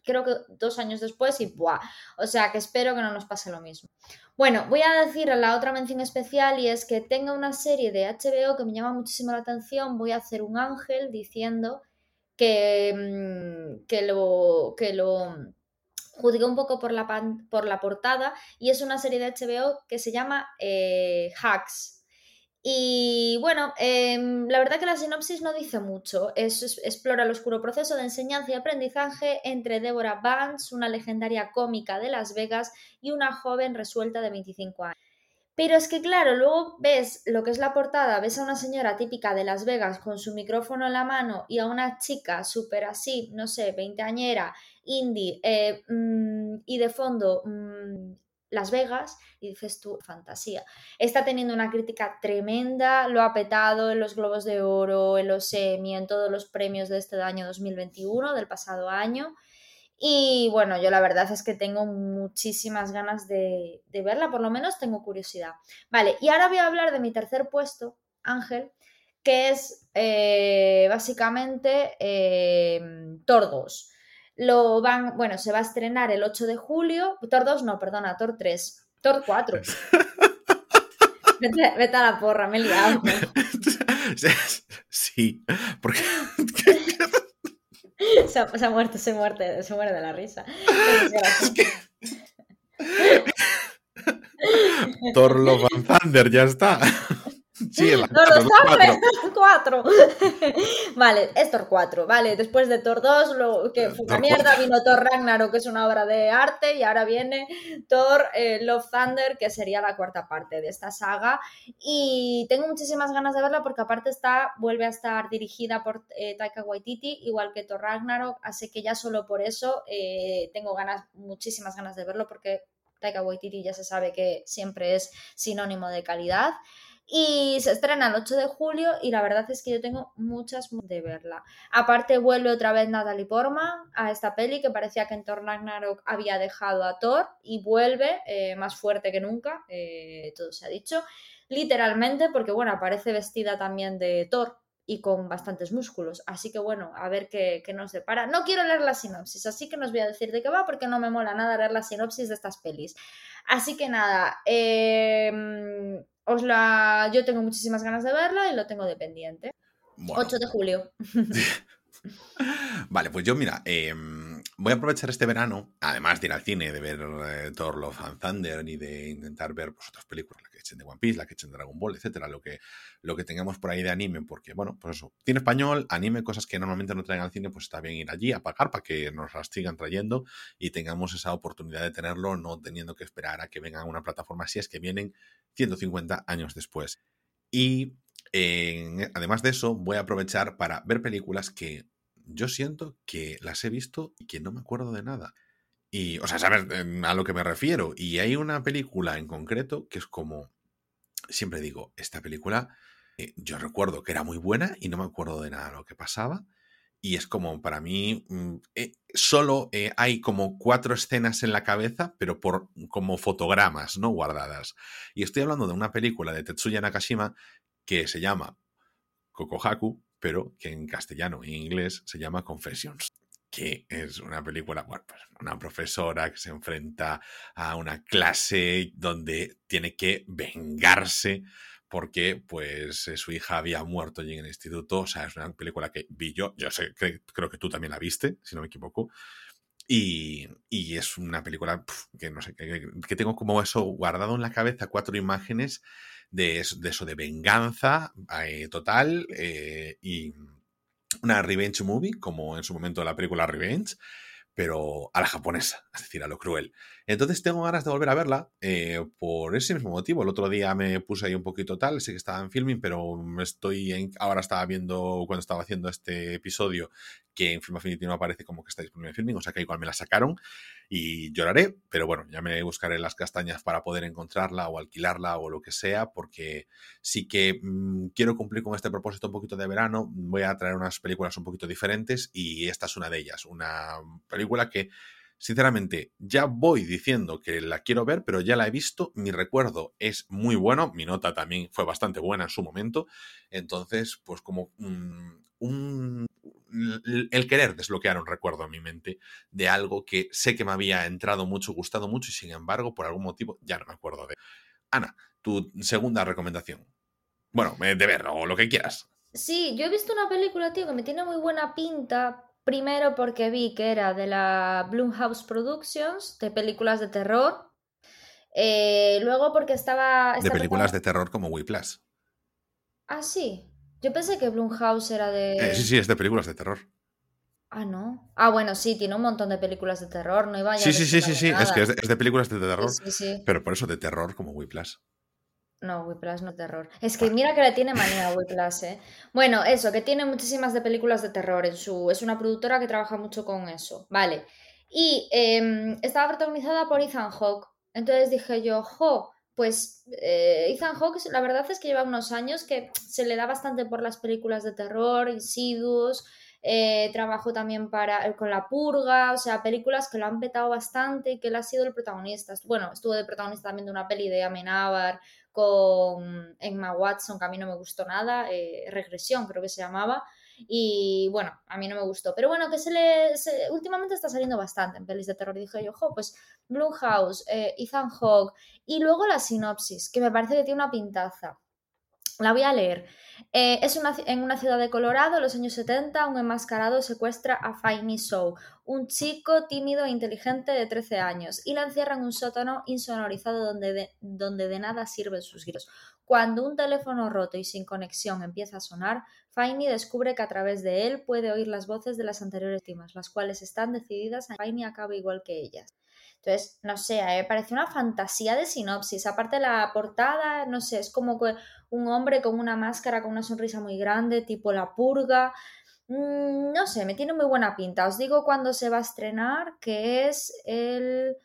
creo que dos años después y buah, o sea que espero que no nos pase lo mismo. Bueno, voy a decir la otra mención especial y es que tenga una serie de HBO que me llama muchísimo la atención, voy a hacer un ángel diciendo que, mm, que lo... Que lo juzgué un poco por la, por la portada y es una serie de HBO que se llama eh, Hacks. Y bueno, em, la verdad que la sinopsis no dice mucho. Es, explora el oscuro proceso de enseñanza y aprendizaje entre Deborah Vance, una legendaria cómica de Las Vegas, y una joven resuelta de 25 años. Pero es que claro, luego ves lo que es la portada, ves a una señora típica de Las Vegas con su micrófono en la mano y a una chica súper así, no sé, veinteañera, indie, eh, mm, y de fondo mm, Las Vegas, y dices tú, fantasía. Está teniendo una crítica tremenda, lo ha petado en los Globos de Oro, en los Emmy, en todos los premios de este año 2021, del pasado año. Y bueno, yo la verdad es que tengo muchísimas ganas de, verla, por lo menos tengo curiosidad. Vale, y ahora voy a hablar de mi tercer puesto, Ángel, que es eh, básicamente eh, 2. Lo van, bueno, se va a estrenar el 8 de julio. Thor 2, no, perdona, Thor 3. Thor 4. vete, a la porra, me he liado. Sí, porque se, ha, se, ha, muerto, se muere, se muere de la risa. Thor Love and Thunder, ya está. Sí, el Thor 4. vale, es Thor 4, vale. Después de Thor 2, lo, que fue una mierda, vino Thor Ragnarok, que es una obra de arte, y ahora viene Thor eh, Love Thunder, que sería la cuarta parte de esta saga. Y tengo muchísimas ganas de verla porque aparte está, vuelve a estar dirigida por eh, Taika Waititi, igual que Thor Ragnarok, así que ya solo por eso eh, tengo ganas, muchísimas ganas de verlo porque Taika Waititi ya se sabe que siempre es sinónimo de calidad. Y se estrena el 8 de julio y la verdad es que yo tengo muchas de verla. Aparte vuelve otra vez Natalie Portman a esta peli que parecía que en Thor Ragnarok había dejado a Thor y vuelve eh, más fuerte que nunca, eh, todo se ha dicho, literalmente porque bueno, aparece vestida también de Thor y con bastantes músculos. Así que bueno, a ver qué, qué, nos depara. No quiero leer la sinopsis, así que no os voy a decir de qué va porque no me mola nada leer la sinopsis de estas pelis. Así que nada, eh, os la, yo tengo muchísimas ganas de verla y lo tengo de pendiente. 8 de julio. vale, pues yo mira, em, voy a aprovechar este verano, además de ir al cine, de ver eh, Thor Love and Thunder y de intentar ver pues, otras películas, la que echen de One Piece, la que echen de Dragon Ball, etcétera, lo que, lo que tengamos por ahí de anime, porque, bueno, pues eso, cine español, anime, cosas que normalmente no traen al cine, pues está bien ir allí a pagar para que nos las sigan trayendo y tengamos esa oportunidad de tenerlo, no teniendo que esperar a que vengan a una plataforma si es que vienen 150 años después. Y además de eso, voy a aprovechar para ver películas que yo siento que las he visto y que no me acuerdo de nada. Y, o sea, sabes a lo que me refiero. Y hay una película en concreto que es como, siempre digo, esta película, eh, yo recuerdo que era muy buena y no me acuerdo de nada de lo que pasaba. Y es como, para mí, mm, eh, solo eh, hay como cuatro escenas en la cabeza, pero por como fotogramas, ¿no? Guardadas. Y estoy hablando de una película de Tetsuya Nakashima que se llama Kokohaku, pero que en castellano e inglés se llama Confessions que es una película, bueno, pues una profesora que se enfrenta a una clase donde tiene que vengarse porque pues eh, su hija había muerto allí en el instituto. O sea, es una película que vi yo, yo sé, creo que tú también la viste, si no me equivoco. Y, y es una película que no sé, que, tengo como eso guardado en la cabeza, cuatro imágenes de eso de, eso, de venganza eh, total eh, y una revenge movie, como en su momento la película Revenge, pero a la japonesa, es decir, a lo cruel. Entonces tengo ganas de volver a verla eh, por ese mismo motivo. El otro día me puse ahí un poquito tal, sé que estaba en filming, pero estoy en, ahora estaba viendo cuando estaba haciendo este episodio que en Film Affinity no aparece como que está disponible en filming, o sea que igual me la sacaron y lloraré, pero bueno, ya me buscaré las castañas para poder encontrarla o alquilarla o lo que sea, porque sí que mm, quiero cumplir con este propósito un poquito de verano, voy a traer unas películas un poquito diferentes y esta es una de ellas, una película que sinceramente, ya voy diciendo que la quiero ver, pero ya la he visto. Mi recuerdo es muy bueno. Mi nota también fue bastante buena en su momento. Entonces, pues como un, el querer desbloquear un recuerdo en mi mente de algo que sé que me había entrado mucho, gustado mucho y sin embargo, por algún motivo, ya no me acuerdo de. Ana, tu segunda recomendación. Bueno, de ver o lo que quieras. Sí, yo he visto una película, tío, que me tiene muy buena pinta, Primero porque vi que era de la Blumhouse Productions, de películas de terror. Eh, luego porque estaba... De películas de terror como Whiplash. Ah, sí. Yo pensé que Blumhouse era de... Eh, sí, sí, es de películas de terror. Ah, no. Ah, bueno, sí, tiene un montón de películas de terror, no iba Sí, sí, sí, sí, sí, es que es de, películas de terror. Sí, sí, Pero por eso de terror como Whiplash. No, Whiplash no terror. Es que mira que le tiene manía a Whiplash, ¿eh? Bueno, eso, que tiene muchísimas de películas de terror en su... Es una productora que trabaja mucho con eso, ¿vale? Y em, estaba protagonizada por Ethan Hawke. Entonces dije yo, jo, pues eh, Ethan Hawke la verdad es que lleva unos años que se le da bastante por las películas de terror, Insidious, eh, trabajó también para, eh, con La Purga, o sea, películas que lo han petado bastante y que él ha sido el protagonista. Bueno, estuvo de protagonista también de una peli de Amenábar con Emma Watson, que a mí no me gustó nada, eh, Regresión creo que se llamaba, y bueno, a mí no me gustó, pero bueno, que se le, últimamente está saliendo bastante en pelis de terror, dije yo, ojo, pues Blumhouse, eh, Ethan Hawke, y luego la sinopsis, que me parece que tiene una pintaza. La voy a leer. Eh, es en una ciudad de Colorado, en los años 70, un enmascarado secuestra a Fanny Shaw, un chico tímido e inteligente de 13 años, y la encierra en un sótano insonorizado donde de, donde de nada sirven sus gritos. Cuando un teléfono roto y sin conexión empieza a sonar, Fanny descubre que a través de él puede oír las voces de las anteriores víctimas, las cuales están decididas a que Fanny acabe igual que ellas. Entonces, no sé, parece una fantasía de sinopsis. Aparte la portada, no sé, es como que un hombre con una máscara, con una sonrisa muy grande, tipo la purga. Mm, no sé, me tiene muy buena pinta. Os digo cuándo se va a estrenar, que es el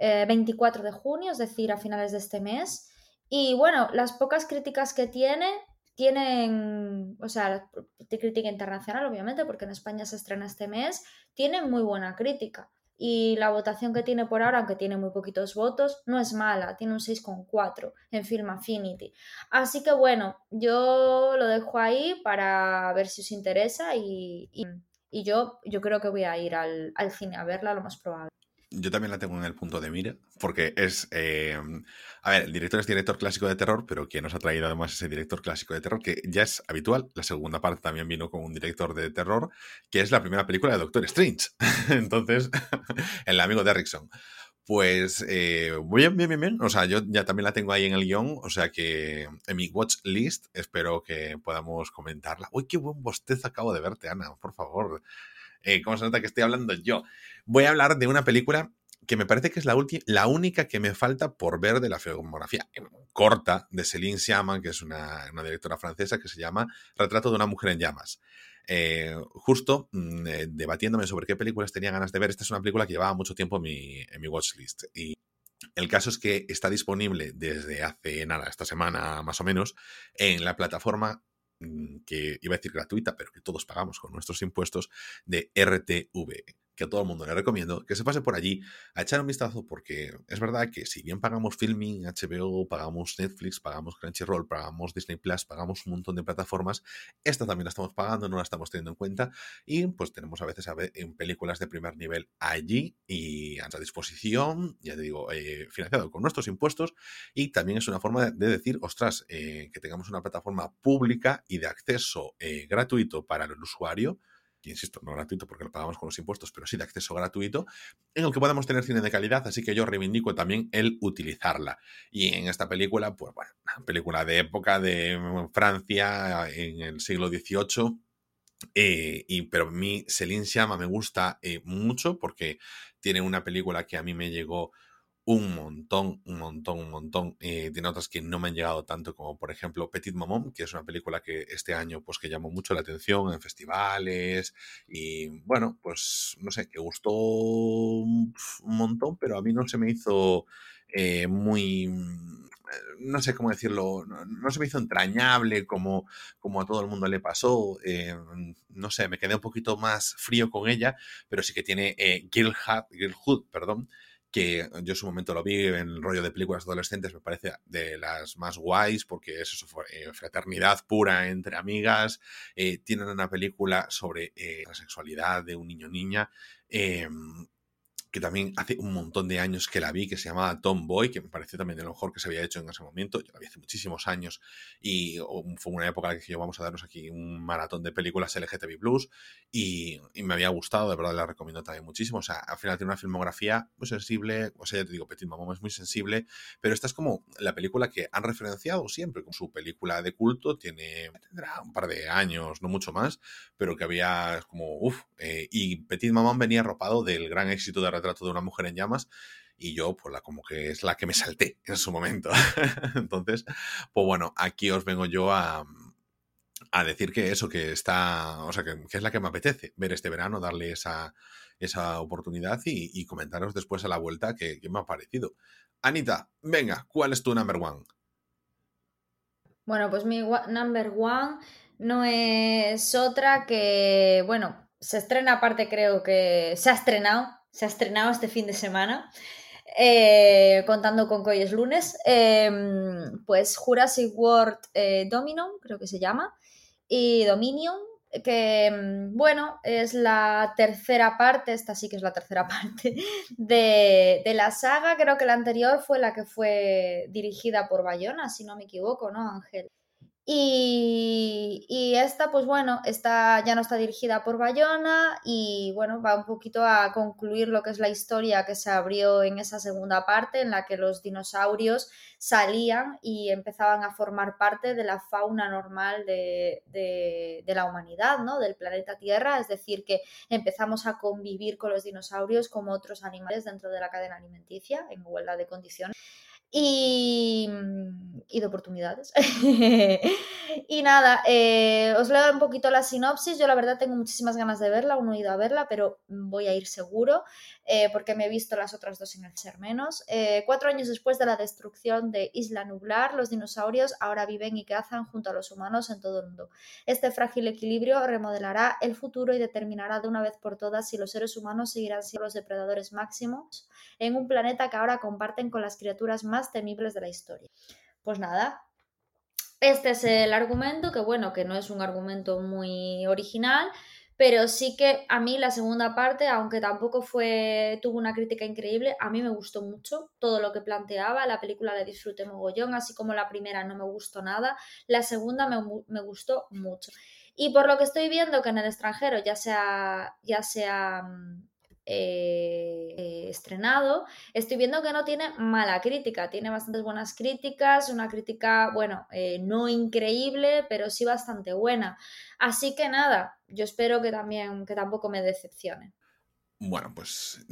24 eh, de junio, es decir, a finales de este mes. Y bueno, las pocas críticas que tiene, tienen, o sea, crítica internacional, obviamente, porque en España se estrena este mes, tienen muy buena crítica y la votación que tiene por ahora, aunque tiene muy poquitos votos, no es mala, tiene un 6,4 en Film Affinity. Así que bueno, yo lo dejo ahí para ver si os interesa y, yo, yo creo que voy a ir al, al cine a verla lo más probable yo también la tengo en el punto de mira, porque es. Eh, a ver, el director es director clásico de terror, pero quien nos ha traído además ese director clásico de terror, que ya es habitual. La segunda parte también vino con un director de terror, que es la primera película de Doctor Strange. Entonces, el amigo de Erickson. Pues eh, bien, bien, bien, bien. O sea, yo ya también la tengo ahí en el guion, o sea que en mi watch list espero que podamos comentarla. Uy, qué buen bostez acabo de verte, Ana, por favor. Eh, ¿Cómo se nota que estoy hablando yo? Voy a hablar de una película que me parece que es la, la única que me falta por ver de la filmografía corta de Céline Sciamma, que es una, directora francesa que se llama Retrato de una mujer en llamas. Eh, justo mm, eh, debatiéndome sobre qué películas tenía ganas de ver, esta es una película que llevaba mucho tiempo en mi, en mi watchlist. Y el caso es que está disponible desde hace nada, esta semana más o menos, en la plataforma que iba a decir gratuita, pero que todos pagamos con nuestros impuestos, de RTV que a todo el mundo le recomiendo que se pase por allí a echar un vistazo porque es verdad que si bien pagamos Filming, HBO, pagamos Netflix, pagamos Crunchyroll, pagamos Disney Plus, pagamos un montón de plataformas, esta también la estamos pagando, no la estamos teniendo en cuenta y pues tenemos a veces a ver, en películas de primer nivel allí y a disposición, ya te digo, eh, financiado con nuestros impuestos y también es una forma de decir, ostras, eh, que tengamos una plataforma pública y de acceso eh, gratuito para el usuario insisto, no gratuito porque lo pagamos con los impuestos, pero sí de acceso gratuito, en el que podamos tener cine de calidad, así que yo reivindico también el utilizarla. Y en esta película, pues bueno, una película de época de Francia en el siglo XVIII, eh, y, pero a mí Céline Sciamma me gusta eh, mucho porque tiene una película que a mí me llegó un montón, un montón, un montón. Eh, tiene otras que no me han llegado tanto, como por ejemplo Petit Maman, que es una película que este año, pues que llamó mucho la atención en festivales. Y bueno, pues no sé, que gustó un montón, pero a mí no se me hizo eh, muy no sé cómo decirlo, no, se me hizo entrañable como, como a todo el mundo le pasó. Eh, no sé, me quedé un poquito más frío con ella, pero sí que tiene eh, Girlhood, perdón, que yo en su momento lo vi en el rollo de películas adolescentes, me parece de las más guays, porque es eso, eh, fraternidad pura entre amigas. Eh, tienen una película sobre la sexualidad de un niño-niña que también hace un montón de años que la vi, que se llamaba Tomboy, que me pareció también de lo mejor que se había hecho en ese momento. Yo la vi hace muchísimos años y fue una época en la que yo vamos a darnos aquí un maratón de películas LGTB Plus y, me había gustado, de verdad la recomiendo también muchísimo. O sea, al final tiene una filmografía muy sensible, o sea, ya te digo, Petit Maman es muy sensible, pero esta es como la película que han referenciado siempre, con su película de culto, tiene, tendrá un par de años, no mucho más, pero que había como, uff, eh, y Petit Maman venía arropado del gran éxito de retrato de una mujer en llamas y yo, pues la como que es la que me salté en su momento. Entonces, pues bueno, aquí os vengo yo a, a decir que eso, que está, o sea, que, es la que me apetece ver este verano, darle esa, esa oportunidad y, comentaros después a la vuelta qué me ha parecido. Anita, venga, ¿cuál es tu number one? Bueno, pues mi number one no es otra que, bueno, se estrena aparte creo que se ha estrenado se ha estrenado este fin de semana. Eh, contando con que hoy es lunes, em, pues Jurassic World eh, Dominion, creo que se llama, y Dominion, que em, bueno, es la tercera parte, esta sí que es la tercera parte de, de, la saga, creo que la anterior fue la que fue dirigida por Bayona, si no me equivoco, ¿no, Ángel? Y, esta, pues bueno, esta ya no está dirigida por Bayona y bueno, va un poquito a concluir lo que es la historia que se abrió en esa segunda parte en la que los dinosaurios salían y empezaban a formar parte de la fauna normal de, de la humanidad, ¿no? Del planeta Tierra, es decir, que empezamos a convivir con los dinosaurios como otros animales dentro de la cadena alimenticia en igualdad de condiciones y, y de oportunidades. y nada, eh, os leo un poquito la sinopsis. Yo la verdad tengo muchísimas ganas de verla, no he ido a verla, pero voy a ir seguro eh, porque me he visto las otras dos en el ser menos. Eh, cuatro años después de la destrucción de Isla Nublar, los dinosaurios ahora viven y cazan junto a los humanos en todo el mundo. Este frágil equilibrio remodelará el futuro y determinará de una vez por todas si los seres humanos seguirán siendo los depredadores máximos en un planeta que ahora comparten con las criaturas más temibles de la historia. Pues nada, este es el argumento, que bueno, que no es un argumento muy original, pero sí que a mí la segunda parte, aunque tampoco fue tuvo una crítica increíble, a mí me gustó mucho todo lo que planteaba, la película la disfruté mogollón, así como la primera no me gustó nada, la segunda me, me gustó mucho. Y por lo que estoy viendo que en el extranjero ya sea, ya sea eh, estrenado, estoy viendo que no tiene mala crítica, tiene bastantes buenas críticas, una crítica, bueno, eh, no increíble, pero sí bastante buena. Así que nada, yo espero que también, que tampoco me decepcione. Bueno, pues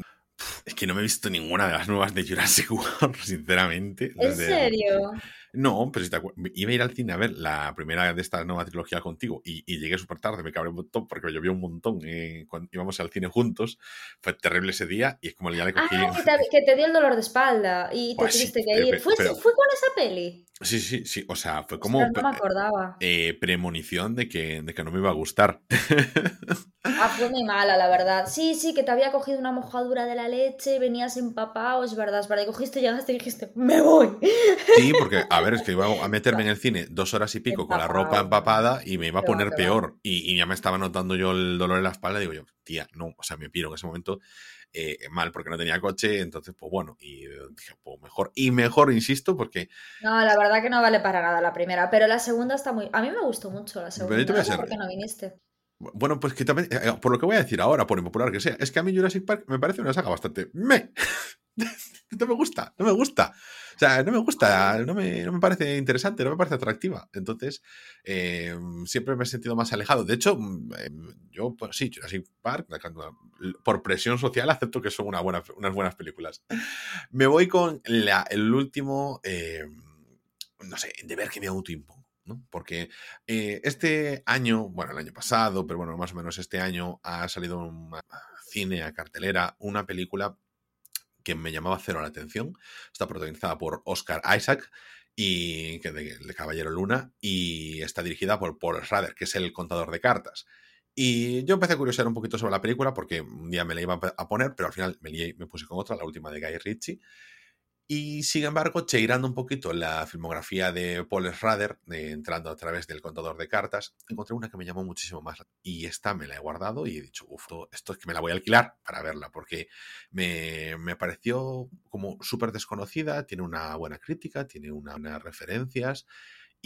es que no me he visto ninguna de las nuevas de Jurassic World, sinceramente. ¿En serio? No, pero si te iba a ir al cine a ver la primera de esta nueva trilogía contigo y, llegué súper tarde, me cabré un montón porque me llovió un montón eh, cuando íbamos al cine juntos. Fue terrible ese día y es como ya le cogí. Ah, que te, dio el dolor de espalda y te pues tuviste que ir. ¿Fue, con esa peli? Sí, sí, sí. O sea, fue como. no me acordaba. Eh, premonición de que, de que no me iba a gustar. ah, fue muy mala, la verdad. Sí, sí, que te había cogido una mojadura de la leche, venías empapado, es verdad, es verdad. Y cogiste, llegaste y dijiste, ¡me voy! Sí, porque, a ver, es que iba a meterme en el cine dos horas y pico con la ropa empapada y me iba a poner peor. Y, ya me estaba notando yo el dolor en la espalda. Digo yo, tía, no, o sea, me piro en ese momento eh, mal porque no tenía coche. Entonces, pues bueno, y dije, pues mejor. Y mejor, insisto, porque. No, la verdad que no vale para nada la primera, pero la segunda está muy. A mí me gustó mucho la segunda. Pero yo te voy a ser... ¿Por qué no viniste? Bueno, pues que también, eh, por lo que voy a decir ahora, por impopular que sea, es que a mí Jurassic Park me parece una saga bastante me. no me gusta, no me gusta. O sea, no me gusta, no me, parece interesante, no me parece atractiva. Entonces, eh, siempre me he sentido más alejado. De hecho, mm, eh, yo, pues sí, Jurassic Park, por presión social, acepto que son una buena, unas buenas películas. Me voy con el último, no sé, deber que me autoimpongo. Porque eh, este año, bueno, el año pasado, pero bueno, más o menos este año, ha salido un cine a cartelera una película que me llamaba cero la atención. Está protagonizada por Oscar Isaac y que de, Caballero Luna y está dirigida por Paul Schrader, que es el contador de cartas. Y yo empecé a curiosear un poquito sobre la película porque un día me la iba a poner, pero al final me puse con otra, la última de Guy Ritchie. Y sin embargo, cheirando un poquito la filmografía de Paul Schrader, entrando a través del contador de cartas, encontré una que me llamó muchísimo más. Y esta me la he guardado y he dicho, uff, esto es que me la voy a alquilar para verla, porque me, me pareció como súper desconocida, tiene una buena crítica, tiene una, unas referencias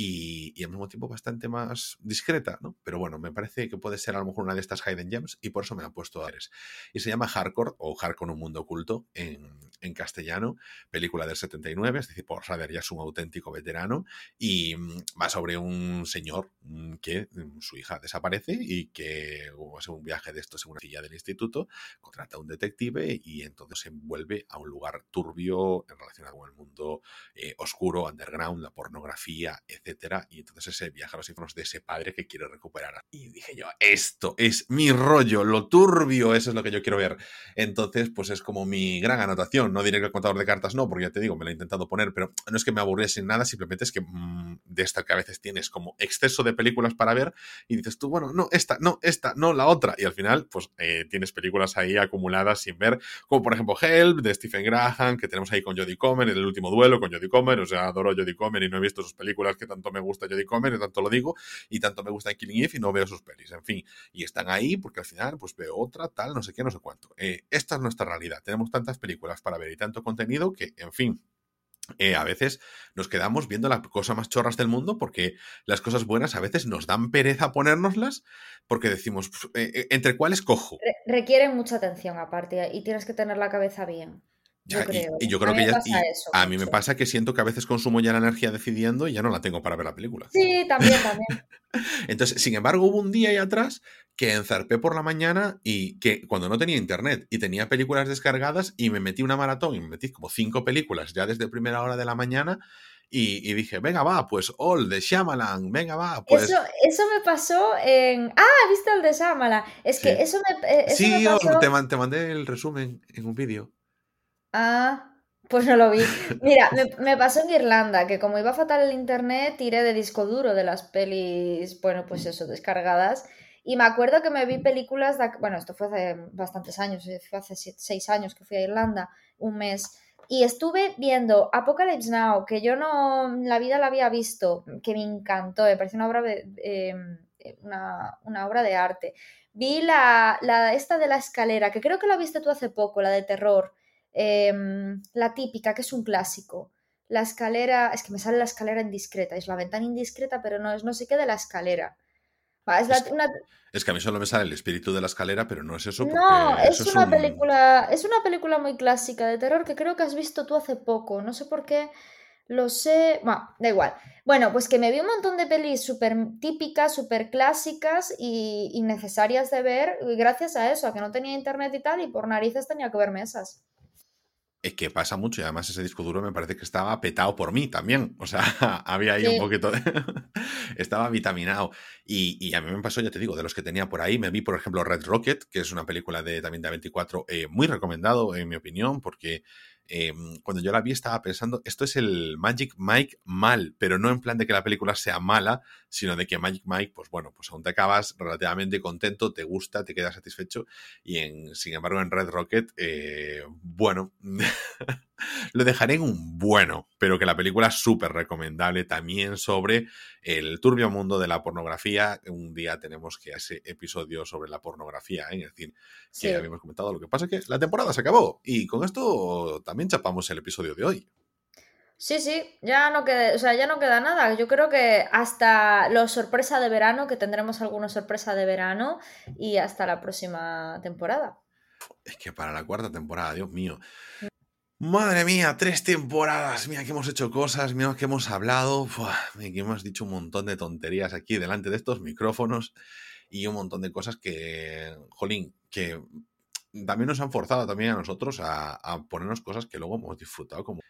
y, al mismo tiempo bastante más discreta, ¿no? Pero bueno, me parece que puede ser a lo mejor una de estas Hidden Gems y por eso me ha puesto a Ares. Y se llama Hardcore o Hardcore un mundo oculto en, en castellano, película del 79, es decir, por Rader ya es un auténtico veterano y mm, va sobre un señor mm, que mm, su hija desaparece y que hace un viaje de estos en una silla del instituto, contrata a un detective y entonces se envuelve a un lugar turbio relacionado con el mundo eh, oscuro, underground, la pornografía, etc y entonces ese viaja a los infiernos de ese padre que quiere recuperar. Y dije yo, esto es mi rollo, lo turbio, eso es lo que yo quiero ver. Entonces, pues es como mi gran anotación. No diré que el contador de cartas no, porque ya te digo, me lo he intentado poner, pero no es que me aburriese nada, simplemente es que mm, de esta que a veces tienes como exceso de películas para ver y dices tú, bueno, no, esta, no, esta, no, la otra. Y al final, pues eh, tienes películas ahí acumuladas sin ver, como por ejemplo Help de Stephen Graham, que tenemos ahí con Jodie Comer, el último duelo con Jodie Comer, o sea, adoro Jodie Comer y no he visto sus películas que tanto me gusta Jodie Comer, tanto lo digo, y tanto me gusta Killing Eve y no veo sus pelis, en fin, y están ahí porque al final pues veo otra, tal, no sé qué, no sé cuánto. Eh, esta es nuestra realidad, tenemos tantas películas para ver y tanto contenido que, en fin, eh, a veces nos quedamos viendo las cosas más chorras del mundo porque las cosas buenas a veces nos dan pereza ponérnoslas porque decimos, eh, ¿entre cuáles cojo? requieren mucha atención aparte y tienes que tener la cabeza bien y, yo creo que ya. a mí me pasa que siento que a veces consumo ya la energía decidiendo y ya no la tengo para ver la película. Sí, también, también. Entonces, sin embargo, hubo un día ahí atrás que enzarpé por la mañana y que cuando no tenía internet y tenía películas descargadas y me metí una maratón y me metí como cinco películas ya desde primera hora de la mañana. Y, dije, venga, va, pues All de Shyamalan, venga, va, pues. Eso, eso me pasó en. Ah, ¿viste el de Shyamalan? Es que eso me. Eh, sí, te, te mandé el resumen en un vídeo. Ah, pues no lo vi. Mira, me, pasó en Irlanda, que como iba a fatal el internet, tiré de disco duro de las pelis, bueno, pues eso, descargadas. Y me acuerdo que me vi películas, de, bueno, esto fue hace bastantes años, eh, fue hace seis años que fui a Irlanda, un mes. Y estuve viendo Apocalypse Now, que yo no, la vida la había visto, que me encantó, me pareció una obra de, em, una, una, obra de arte. Vi la, la, esta de la escalera, que creo que la viste tú hace poco, la de terror, Em, la típica, que es un clásico. La escalera, es que me sale la escalera indiscreta, es la ventana indiscreta, pero no es no sé qué de la escalera. es, que a mí solo me sale el espíritu de la escalera, pero no es eso. No, es una película, es una película muy clásica de terror que creo que has visto tú hace poco. No sé por qué. Lo sé. Bueno, da igual. Bueno, pues que me vi un montón de pelis súper típicas, súper clásicas y, necesarias de ver, gracias a eso, a que no tenía internet y tal, y por narices tenía que verme esas. Es que pasa mucho y además ese disco duro me parece que estaba petado por mí también. O sea, había ahí un poquito de... estaba vitaminado. Y, a mí me pasó, ya te digo, de los que tenía por ahí, me vi, por ejemplo, Red Rocket, que es una película de también de 24 eh, muy recomendado, en mi opinión, porque Em, cuando yo la vi estaba pensando, esto es el Magic Mike mal, pero no en plan de que la película sea mala, sino de que Magic Mike, pues bueno, pues aún te acabas relativamente contento, te gusta, te quedas satisfecho, y en, sin embargo en Red Rocket, eh, bueno, lo dejaré en un bueno, pero que la película es súper recomendable también sobre el turbio mundo de la pornografía. Un día tenemos que hacer episodio sobre la pornografía, ¿eh? es decir, que habíamos comentado. Lo que pasa es que la temporada se acabó y con esto también chapamos el episodio de hoy. Sí, sí, ya no queda, o sea, ya no queda nada. Yo creo que hasta la sorpresa de verano, que tendremos alguna sorpresa de verano, y hasta la próxima temporada. Es que para la cuarta temporada, Dios mío. Madre mía, tres temporadas. Mira que hemos hecho cosas, mira que hemos hablado, que hemos dicho un montón de tonterías aquí delante de estos micrófonos y un montón de cosas que, jolín, que también nos han forzado también a nosotros a, a ponernos cosas que luego hemos disfrutado como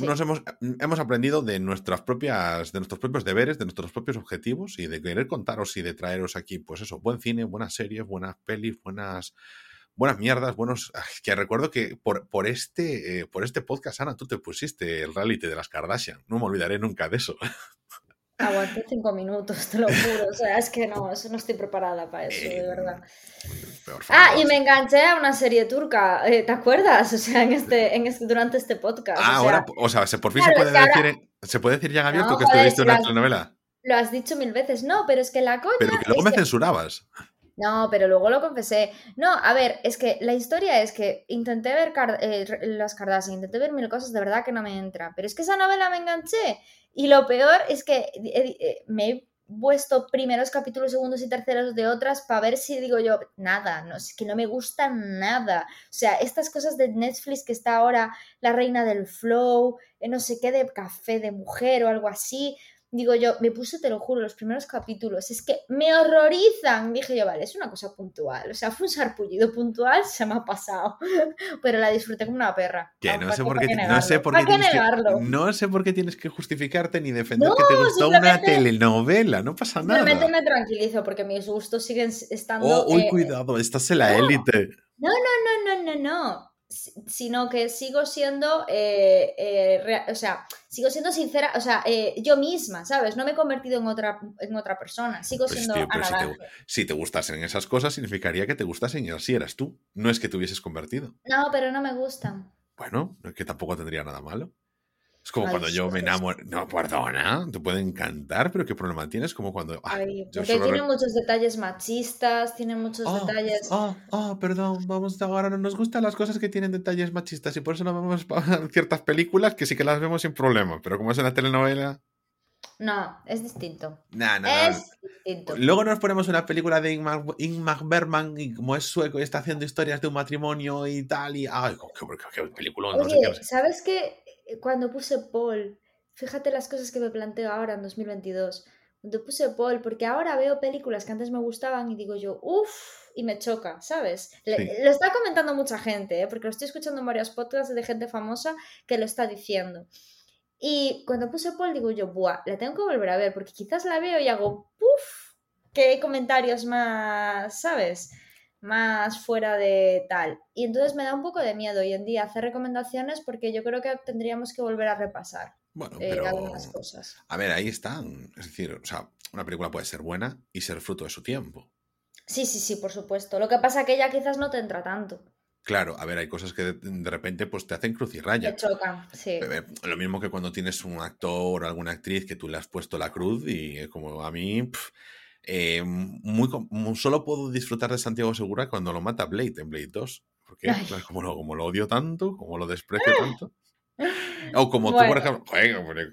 nos hemos, hemos aprendido de nuestras propias, de nuestros propios deberes, de nuestros propios objetivos y de querer contaros y de traeros aquí, pues eso, buen cine, buenas series, buenas pelis, buenas, buenas mierdas, buenos. Que recuerdo que por, por este, eh, por este podcast, Ana, tú te pusiste el reality de las Kardashian. No me olvidaré nunca de eso. Aguanté cinco minutos, te lo juro. O sea, es que no, no estoy preparada para eso, de verdad. Ah, y me enganché a una serie turca, eh, ¿te acuerdas? O sea, en este, en este, durante este podcast. Ah, ahora, o sea, por fin se, puede decir, se puede decir ya en abierto que estuviste en una telenovela. Lo has dicho mil veces, no, pero es que la coña. Pero que luego me censurabas. No, pero luego lo confesé. No, a ver, es que la historia es que intenté ver eh, las Kardashian, intenté ver mil cosas, de verdad que no me entra. Pero es que esa novela me enganché. Y lo peor es que eh, me he puesto primeros capítulos, segundos y terceros de otras para ver si digo yo, nada, no, es que no me gusta nada. O sea, estas cosas de Netflix que está ahora la reina del flow, eh, no sé qué, de café de mujer o algo así digo yo, me puse, te lo juro, los primeros capítulos, es que me horrorizan. Dije yo, vale, es una cosa puntual, o sea, fue un sarpullido puntual, se me ha pasado, pero la disfruté como una perra. Que no, sé por qué, no sé por qué, tienes que, no sé por qué tienes que justificarte ni defender que te gustó una telenovela, no pasa nada. Simplemente me tranquilizo porque mis gustos siguen estando... Oh, uy, cuidado, estás en la élite. No, no, no, no, no, no sino que sigo siendo, eh, eh, o sea, sigo siendo sincera, o sea, eh, yo misma, ¿sabes? No me he convertido en otra, en otra persona, sigo pues, siendo si, te, gustasen esas cosas, significaría que te gustasen y así eras tú, no es que te hubieses convertido. No, pero no me gustan. Bueno, que tampoco tendría nada malo. Es como cuando yo me enamoro. No, perdona, te puede encantar, pero ¿qué problema tienes? Como cuando. Ah, porque tiene muchos detalles machistas, tiene muchos ah, detalles. Ah, ah, perdón, vamos, ahora no nos gustan las cosas que tienen detalles machistas y por eso no vemos ciertas películas que sí que las vemos sin problema, pero como es una telenovela. No, es distinto. No, no, es distinto. Luego nos ponemos una película de Ingmar, Bergman y como es sueco y está haciendo historias de un matrimonio y tal y... ¡Ay, qué, película! ¿sabes qué? Eh, cuando puse Paul, fíjate las cosas que me planteo ahora en 2022. Cuando puse Paul, porque ahora veo películas que antes me gustaban y digo yo, uff, y me choca, ¿sabes? lo está comentando mucha gente, ¿eh? porque lo estoy escuchando en varios podcasts de gente famosa que lo está diciendo. Y cuando puse Paul digo yo, buah, la tengo que volver a ver, porque quizás la veo y hago, puff, qué comentarios más, ¿sabes? Más fuera de tal. Y entonces me da un poco de miedo hoy en día hacer recomendaciones porque yo creo que tendríamos que volver a repasar bueno, eh, algunas cosas. A ver, ahí están. Es decir, o sea, una película puede ser buena y ser fruto de su tiempo. Sí, sí, sí, por supuesto. Lo que pasa es que ella quizás no te entra tanto. Claro, a ver, hay cosas que de, repente pues te hacen cruz y raya. Te chocan, sí. Lo mismo que cuando tienes un actor o alguna actriz que tú le has puesto la cruz y como a mí... Eh, muy, solo puedo disfrutar de Santiago Segura cuando lo mata Blade en Blade 2. Porque como lo, como lo odio tanto, como lo desprecio tanto. O como tú, por ejemplo,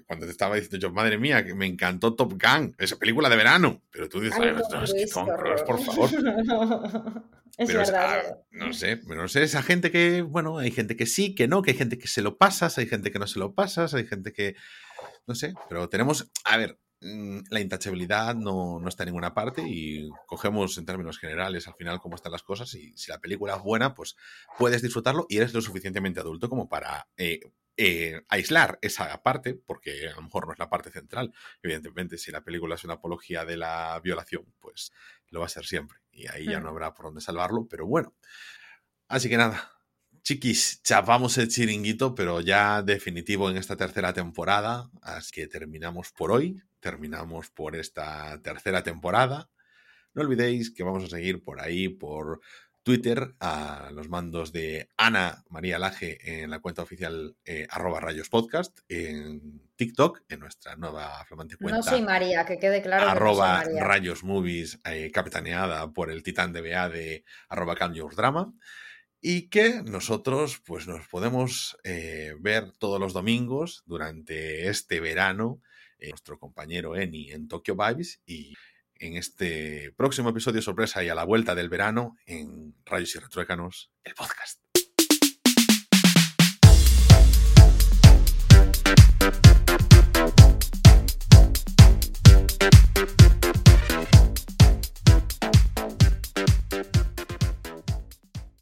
cuando te estaba diciendo yo, madre mía, que me encantó Top Gun, esa película de verano. Pero tú dices, no, es que Tom Cruise, por favor. es pero verdad. no sé, no sé, esa gente que, bueno, hay gente que sí, que no, que hay gente que se lo pasas, hay gente que no se lo pasas, hay gente que, no sé, pero tenemos, a ver, la intachabilidad no, está en ninguna parte y cogemos en términos generales al final cómo están las cosas y si la película es buena, pues puedes disfrutarlo y eres lo suficientemente adulto como para eh, eh, aislar esa parte, porque a lo mejor no es la parte central. Evidentemente, si la película es una apología de la violación, pues lo va a ser siempre y ahí ya mm. no habrá por dónde salvarlo, pero bueno. Así que nada, Chiquis, chapamos el chiringuito, pero ya definitivo en esta tercera temporada. Así que terminamos por hoy, terminamos por esta tercera temporada. No olvidéis que vamos a seguir por ahí, por Twitter, a los mandos de Ana María Laje en la cuenta oficial eh, arroba rayos podcast, en TikTok, en nuestra nueva flamante cuenta. No soy María, que quede claro. Arroba rayos movies, eh, capitaneada por el titán de BA de arroba Drama. y que nosotros pues nos podemos eh, ver todos los domingos durante este verano, eh, nuestro compañero Eni en Tokyo Vibes y en este próximo episodio sorpresa y a la vuelta del verano en Rayos y Retruécanos, el podcast.